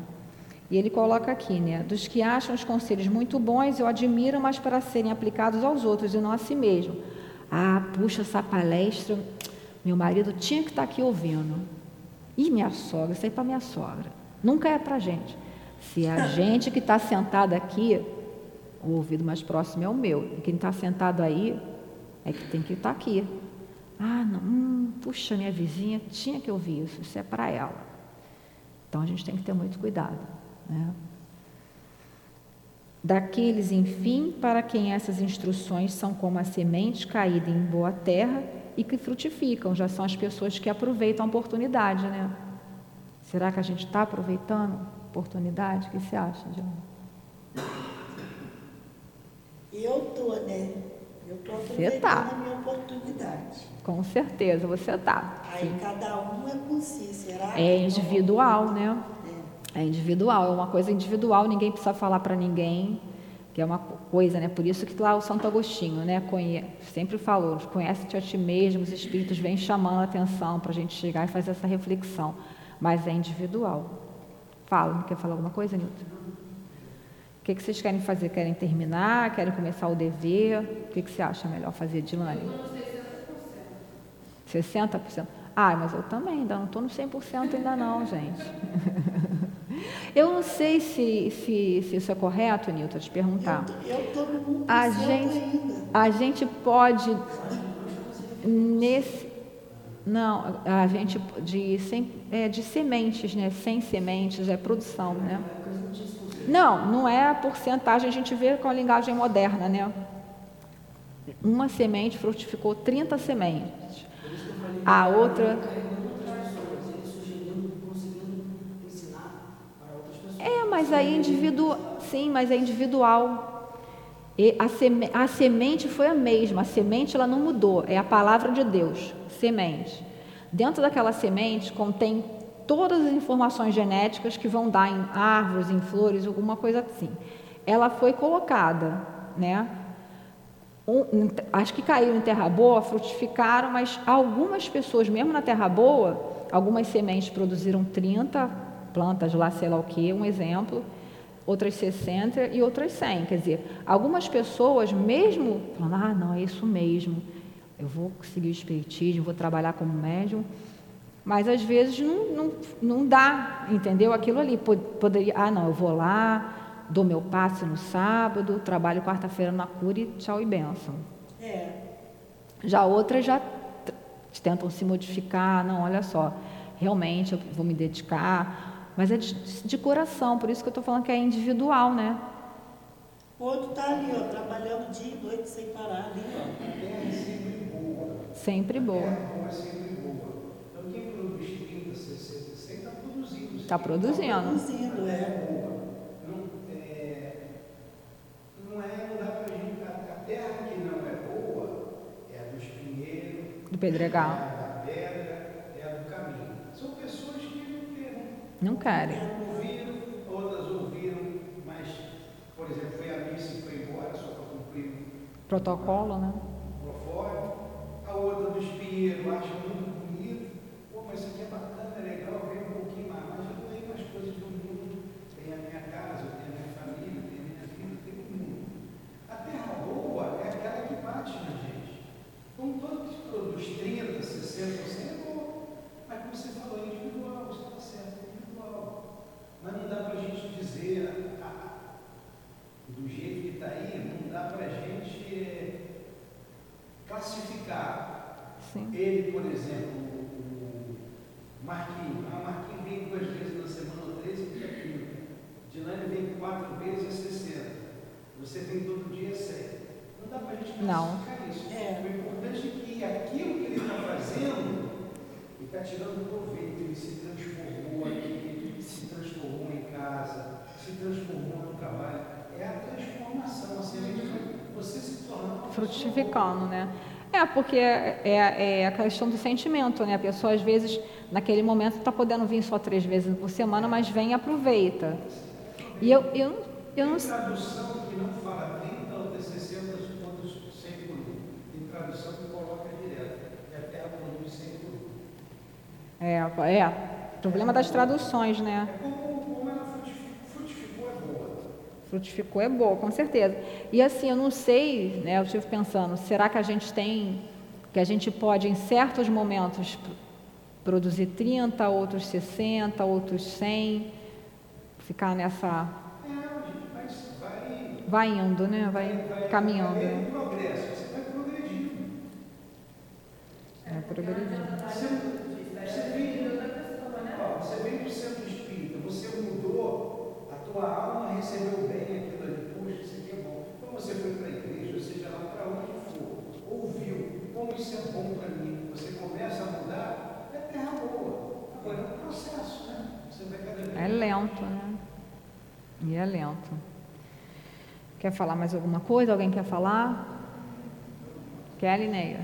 E ele coloca aqui, né? Dos que acham os conselhos muito bons e o admiram, mas para serem aplicados aos outros e não a si mesmo. Ah, puxa, essa palestra, meu marido tinha que estar aqui ouvindo. E minha sogra, isso aí para minha sogra. Nunca é para gente. Se a [LAUGHS] gente que está sentado aqui, o ouvido mais próximo é o meu. E quem está sentado aí é que tem que estar aqui. Ah, não, hum, puxa, minha vizinha tinha que ouvir isso, isso é para ela. Então a gente tem que ter muito cuidado. Né? Daqueles, enfim, para quem essas instruções são como a semente caída em boa terra e que frutificam, já são as pessoas que aproveitam a oportunidade, né? Será que a gente está aproveitando a oportunidade? O que você acha, João? Eu estou, né? Eu estou aproveitando tá. a minha oportunidade. Com certeza, você está. Aí sim. cada um é por si, será? É individual, né? É. é individual, é uma coisa individual, ninguém precisa falar para ninguém, que é uma coisa, né? Por isso que lá o Santo Agostinho, né? Conhe... Sempre falou, conhece-te a ti mesmo, os espíritos vêm chamando a atenção para a gente chegar e fazer essa reflexão, mas é individual. Fala, quer falar alguma coisa, Nilton? O que, que vocês querem fazer? Querem terminar? Querem começar o dever? O que, que você acha melhor fazer, Dilane? Eu estou nos 60%. 60%? Ah, mas eu também, ainda não estou no 100% ainda não, gente. [LAUGHS] Eu não sei se, se, se isso é correto, Nilton, te perguntar. Eu 1% A gente, ainda. a gente pode nesse não, a gente de sem, é, de sementes, né? Sem sementes é produção, né? Não, não é a porcentagem, a gente vê com a linguagem moderna, né? Uma semente frutificou 30 sementes. A outra Carregando outras pessoas, ele sugerindo, conseguindo ensinar para outras É, mas aí individual, sim, mas é individual. E a, seme, a semente foi a mesma, a semente ela não mudou, é a palavra de Deus, semente. Dentro daquela semente contém todas as informações genéticas que vão dar em árvores, em flores, alguma coisa assim. Ela foi colocada, né? Um- acho que caiu em terra boa, frutificaram, mas algumas pessoas, mesmo na terra boa, algumas sementes produziram 30 plantas lá, sei lá o que, um exemplo, outras 60 e outras 100. Quer dizer, algumas pessoas, mesmo falando, ah, não, é isso mesmo, eu vou seguir o espiritismo, vou trabalhar como médium, mas às vezes não, não, não dá, entendeu? Aquilo ali, Po- poderia, ah, não, eu vou lá, dou meu passe no sábado, trabalho quarta-feira na cura e tchau e benção. É, Já outras já tentam se modificar, não, olha só, realmente eu vou me dedicar, mas é de, de coração, por isso que eu estou falando que é individual, né? o outro está ali, ó, trabalhando dia e noite sem parar ali, ó. A terra é sempre boa. Sempre A boa. é sempre boa. Então quem produz 30, 60, 100 está produzindo. Está produzindo. Produzindo, É é. Não. Ouviram, outras ouviram, mas, por exemplo, foi a missa e foi embora só para cumprir Protocolo, né? o profório. A outra do espinheiro acha muito bonito. Pô, mas isso aqui é bacana, é legal, vem um pouquinho mais. Mas eu tenho as coisas do mundo. Tem a minha casa, eu tenho a minha família, tenho a minha vida, tenho o mundo. A terra boa é aquela que bate na gente. Então, todo que produz 30, 60% é boa. Mas como você falou, é individual, você está certo, é individual. Mas não dá para a gente dizer, ah, ah, do jeito que está aí, não dá para a gente eh, classificar. Sim. Ele, por exemplo, o o Marquinhos, ah, o Marquinhos vem duas vezes na semana, ou três e fica quinta. Dilane vem quatro vezes é 60. Você vem todo dia é 100. Não dá para a gente classificar isso. É. O importante é que aquilo que ele está fazendo, ele está tirando proveito, ele se transformou aqui, se transformou em casa, se transformou no trabalho. É a transformação, a semente foi você se tornar uma pessoa Frutificando, né? É, porque é, é, é a questão do sentimento, né? A pessoa, às vezes, naquele momento, está podendo vir só três vezes por semana, mas vem e aproveita. E eu, eu, eu não Tem tradução que não fala 30 ou 60 pontos 100 por um. Tem tradução que coloca direto. A terra produz 100 por um. É, é. Problema das traduções, né? É como, como ela frutificou, é boa. Frutificou é boa, com certeza. E assim, eu não sei, né? Eu estive pensando, será que a gente tem, que a gente pode em certos momentos produzir 30, outros 60, outros 100, ficar nessa, É, gente vai, vai, vai indo, né? Vai caminhando. vai né? progresso, você vai progredindo. É, progredindo. Você, você vem, ó, você vem do centro espírita, você mudou, a tua alma recebeu bem aquilo ali, poxa, isso aqui é bom. Então você foi para a igreja, ou seja lá para onde for, ouviu, como isso é bom para mim, você começa a mudar, terra boa. Agora é um processo, né? Você vai cada vez É lento, né? E é lento. Quer falar mais alguma coisa? Alguém quer falar? Kelly Neia.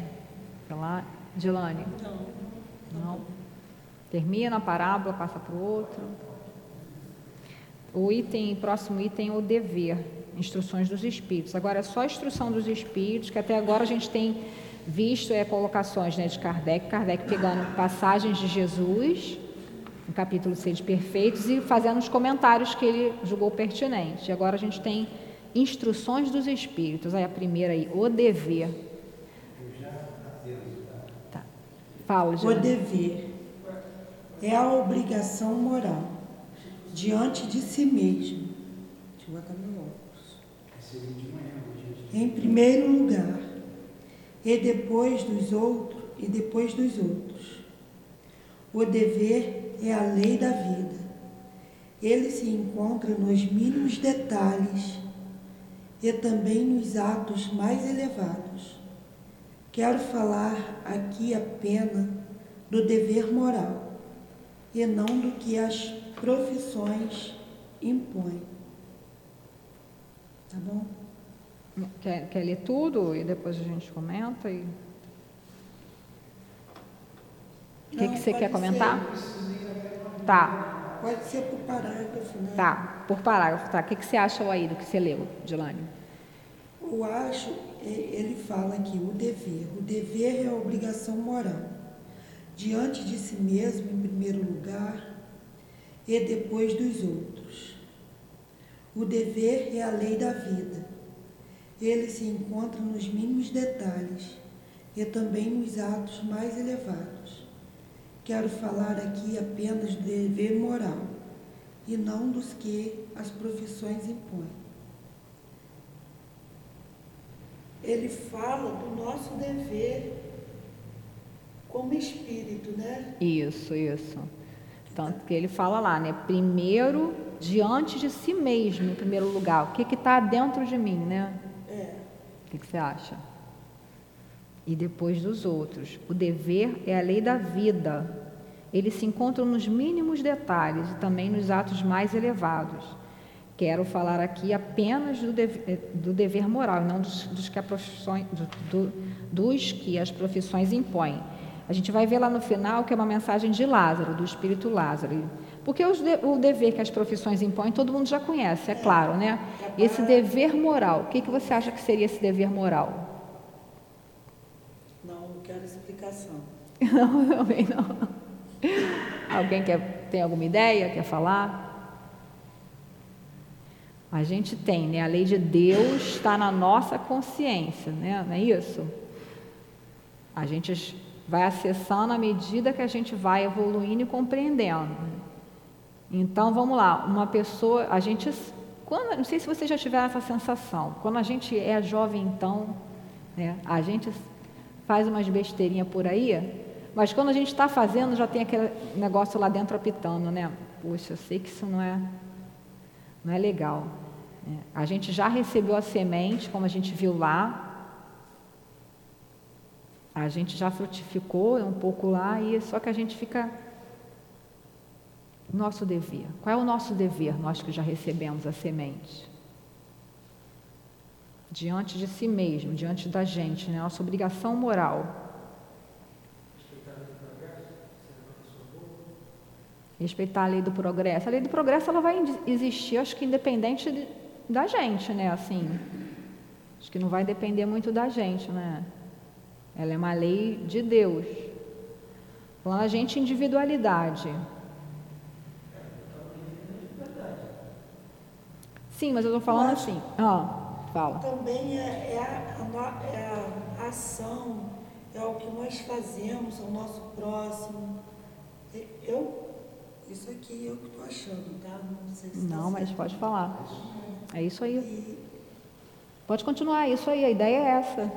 Falar? Dilane? Não. Não. Termina a parábola, passa para o outro. O item, próximo item é o dever, instruções dos espíritos. Agora é só a instrução dos espíritos, que até agora a gente tem visto é, colocações né, de Kardec, Kardec pegando passagens de Jesus no capítulo 6 de perfeitos e fazendo os comentários que ele julgou pertinentes. E agora a gente tem instruções dos espíritos. Aí a primeira aí, o dever. Tá. Fala, O dever é a obrigação moral diante de si mesmo. Deixa eu botar meu óculos. Em primeiro lugar, e depois dos outros, e depois dos outros. O dever é a lei da vida. Ele se encontra nos mínimos detalhes e também nos atos mais elevados. Quero falar aqui apenas do dever moral e não do que as profissões impõem. Tá bom? Quer, quer ler tudo e depois a gente comenta? E... O que, que você quer comentar? Tá, Pode ser por parágrafo, né? tá. Por parágrafo, tá. O que, que você acha aí do que você leu, Dilane? O acho, é, ele fala aqui, o dever. O dever é a obrigação moral. Diante de si mesmo, em primeiro lugar, e depois dos outros. O dever é a lei da vida. Ele se encontra nos mínimos detalhes e também nos atos mais elevados. Quero falar aqui apenas do dever moral e não dos que as profissões impõem. Ele fala do nosso dever como espírito, né? Isso, isso. Tanto que ele fala lá, né? Primeiro, diante de si mesmo, em primeiro lugar. O que está dentro de mim, né? O que, você acha? E depois dos outros. O dever é a lei da vida. Ele se encontra nos mínimos detalhes e também nos atos mais elevados. Quero falar aqui apenas do dever, do dever moral, não dos, dos, que do, dos que as profissões impõem. A gente vai ver lá no final que é uma mensagem de Lázaro, do espírito Lázaro. Porque de, o dever que as profissões impõem, todo mundo já conhece, é claro, né? Esse dever moral, o que, que você acha que seria esse dever moral? Não, não quero explicação. [LAUGHS] Não, também não. Alguém quer, tem alguma ideia? Quer falar? A gente tem, né? A lei de Deus está na nossa consciência, né? Não é isso? A gente vai acessando à medida que a gente vai evoluindo e compreendendo. Então, vamos lá, uma pessoa, a gente, quando, não sei se você já tiver essa sensação, quando a gente é jovem, então, né, a gente faz umas besteirinhas por aí, mas quando a gente está fazendo, já tem aquele negócio lá dentro apitando, né? Puxa, eu sei que isso não é, não é legal. Né? A gente já recebeu a semente, como a gente viu lá, a gente já frutificou um pouco lá, e só que a gente fica. Nosso dever. Qual é o nosso dever, nós que já recebemos a semente? Diante de si mesmo, diante da gente, né? nossa obrigação moral. Respeitar a lei do progresso. A lei do progresso ela vai existir, acho que independente de, da gente, né? Assim, acho que não vai depender muito da gente, né? Ela é uma lei de Deus. Falando a gente individualidade. Sim, mas eu estou falando assim. Ah, fala. Também é, é, a, é, a, ação, é o que nós fazemos ao nosso próximo. Eu, isso aqui eu que estou achando, tá? Não sei se Não, tá mas pode falar. É isso aí. E... Pode continuar, é isso aí, a ideia é essa.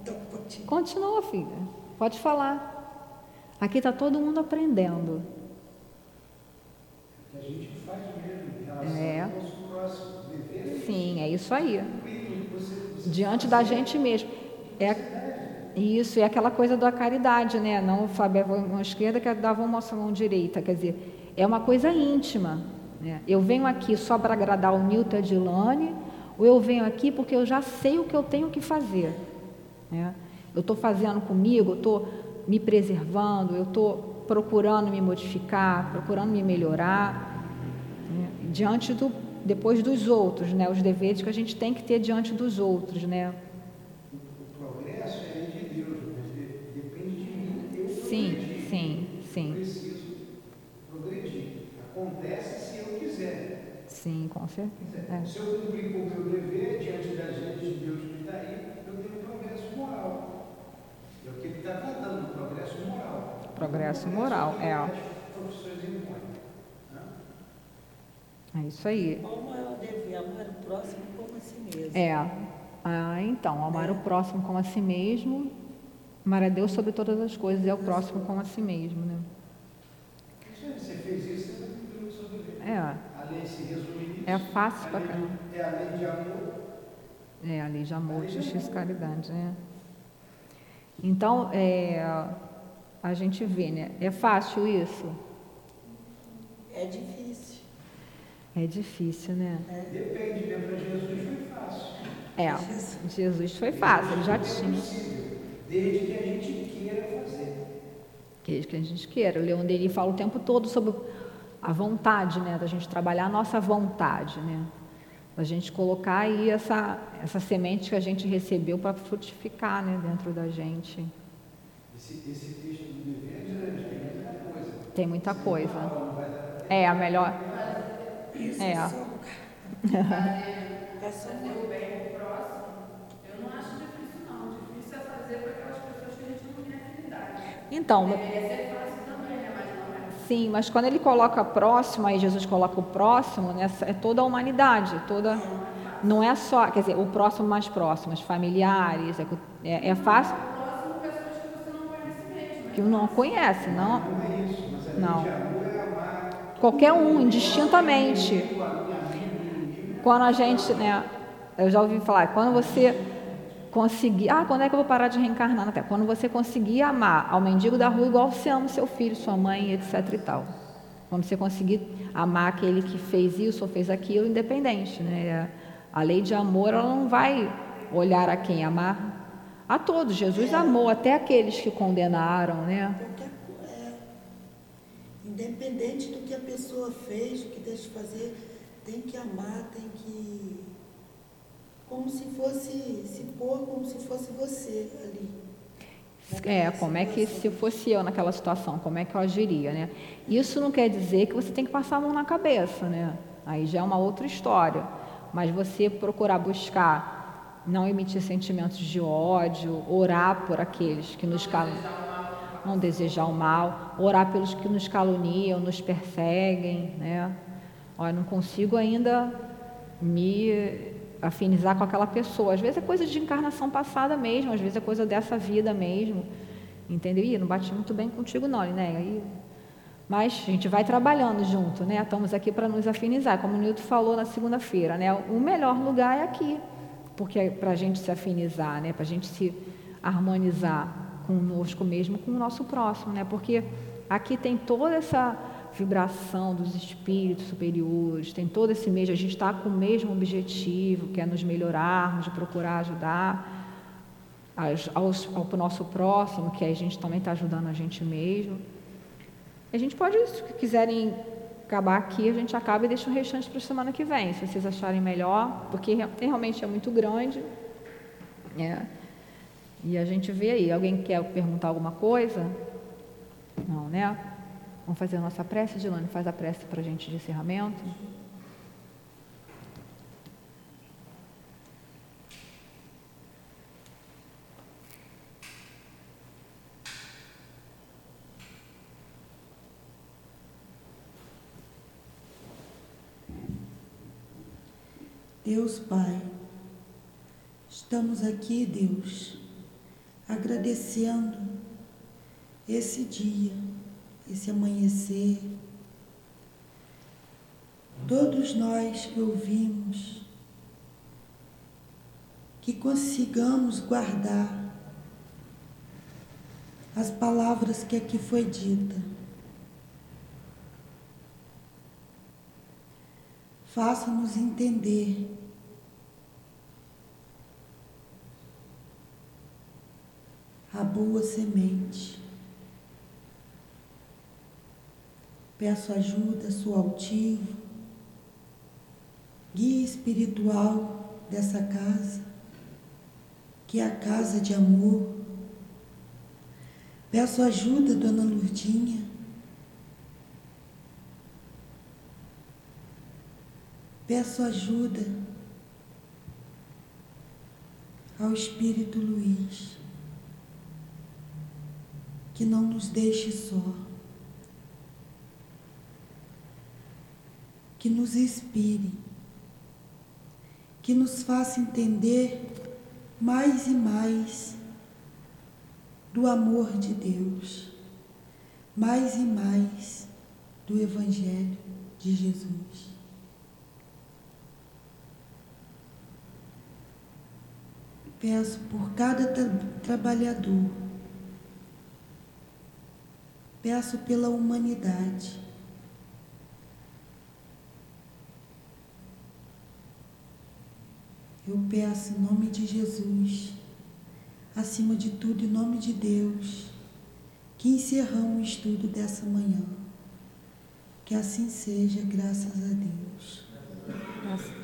Então, continua. Continua, filha. Pode falar. Aqui está todo mundo aprendendo. Que a gente faz mesmo em relação é. ao nosso próximo. Sim, é isso aí. Diante da gente mesmo. É isso, é aquela coisa da caridade, né? Não Fábio a mão esquerda que dava uma mão direita. Quer dizer, é uma coisa íntima. Né? Eu venho aqui só para agradar o Nilton e a Dilane, ou eu venho aqui porque eu já sei o que eu tenho que fazer. Né? Eu estou fazendo comigo, eu estou me preservando, eu estou procurando me modificar, procurando me melhorar, né? diante do, depois dos outros, né? os deveres que a gente tem que ter diante dos outros. Né? O progresso é de Deus, mas depende de mim. Eu sim, sim, sim. preciso progredir. Acontece se eu quiser. Sim, com certeza. É. Se eu cumprir com o meu dever diante das leis de Deus que está aí, eu tenho progresso moral. É o que ele está tratando, progresso moral. Progresso moral, é. As profissões impõem. né? É isso aí. Como é o dever? Amar o próximo como a si mesmo. É. Ah, então, amar o próximo como a si mesmo, amar a Deus sobre todas as coisas e ao próximo como a si mesmo, né? Você fez isso, você o seu dever. É, A lei se resume nisso. é fácil A pra lei de- caramba. É a lei de amor. É, a lei de amor, justiça e caridade, né? Então, é, a gente vê, né? É fácil isso? É difícil. É difícil, né? Depende, né? Para Jesus foi fácil. É, Jesus foi fácil, ele já É tinha. desde que a gente queira fazer. Desde que a gente queira. O Leon Denis fala o tempo todo sobre a vontade, né? Da gente trabalhar a nossa vontade, né? Da gente colocar aí essa, essa semente que a gente recebeu para frutificar, né? Dentro da gente. Esse, esse texto do dever é grande, tem muita coisa. Tem muita coisa. É, a melhor... Isso É. só. [LAUGHS] É Fazer o bem pro próximo, eu não acho difícil, não. Difícil é fazer para aquelas pessoas que a gente não tem afinidade. Então, Deveria ser fácil também, né? Mas não é. Sim, mas quando ele coloca próximo, aí Jesus coloca o próximo, né, é toda a humanidade, toda. Não é só, quer dizer, o próximo mais próximo, os familiares, é, é, é fácil Próximo, pessoas que você não conhece mesmo. que não conhece, não. Não é isso, mas a lei Não. de amor é amar Qualquer um, indistintamente. Quando a gente, né, eu já ouvi falar, quando você conseguir, ah, quando é que eu vou parar de reencarnar na Terra? Quando você conseguir amar ao mendigo da rua igual você ama seu filho, sua mãe, etc e tal. Quando você conseguir amar aquele que fez isso ou fez aquilo, independente, né? A lei de amor, ela não vai olhar a quem amar a todos. Jesus amou até aqueles que condenaram, né? Independente do que a pessoa fez, do que deixa de fazer, tem que amar, tem que. Como se fosse, se pôr como se fosse você ali. É, como é que se fosse eu naquela situação, como é que eu agiria, né? Isso não quer dizer que você tem que passar a mão na cabeça, né? Aí já é uma outra história. Mas você procurar buscar não emitir sentimentos de ódio, orar por aqueles que nos caluniam, não desejar o mal, orar pelos que nos caluniam, nos perseguem, né? Olha, não consigo ainda me afinizar com aquela pessoa. Às vezes é coisa de encarnação passada mesmo, às vezes é coisa dessa vida mesmo. Entendeu? Ih, não bati muito bem contigo não, né? Aí, mas a gente vai trabalhando junto, né? Estamos aqui para nos afinizar, como o Nilton falou na segunda-feira, né? O melhor lugar é aqui, porque é para a gente se afinizar, né? Para a gente se harmonizar conosco mesmo, com o nosso próximo, né? Porque aqui tem toda essa vibração dos espíritos superiores, tem todo esse mesmo, a gente está com o mesmo objetivo, que é nos melhorarmos, procurar ajudar aos, ao nosso próximo, que a gente também está ajudando a gente mesmo. A gente pode, se quiserem acabar aqui, a gente acaba e deixa o restante para a semana que vem, se vocês acharem melhor, porque re- realmente é muito grande. né? E a gente vê aí. Alguém quer perguntar alguma coisa? Não, né? Vamos fazer a nossa prece, Dilane? Faz a prece para a gente de encerramento. Deus Pai, estamos aqui, Deus, agradecendo esse dia, esse amanhecer, todos nós que ouvimos, que consigamos guardar as palavras que aqui foi dita. Faça-nos entender a boa semente. Peço ajuda, sou altivo, guia espiritual dessa casa, que é a casa de amor. Peço ajuda, Dona Lurdinha, Peço ajuda ao Espírito Luiz, que não nos deixe só, que nos inspire, que nos faça entender mais e mais do amor de Deus, mais e mais do Evangelho de Jesus. Peço por cada tra trabalhador, peço pela humanidade. Eu peço em nome de Jesus, acima de tudo, em nome de Deus, que encerramos o estudo dessa manhã. Que assim seja, graças a Deus. Graças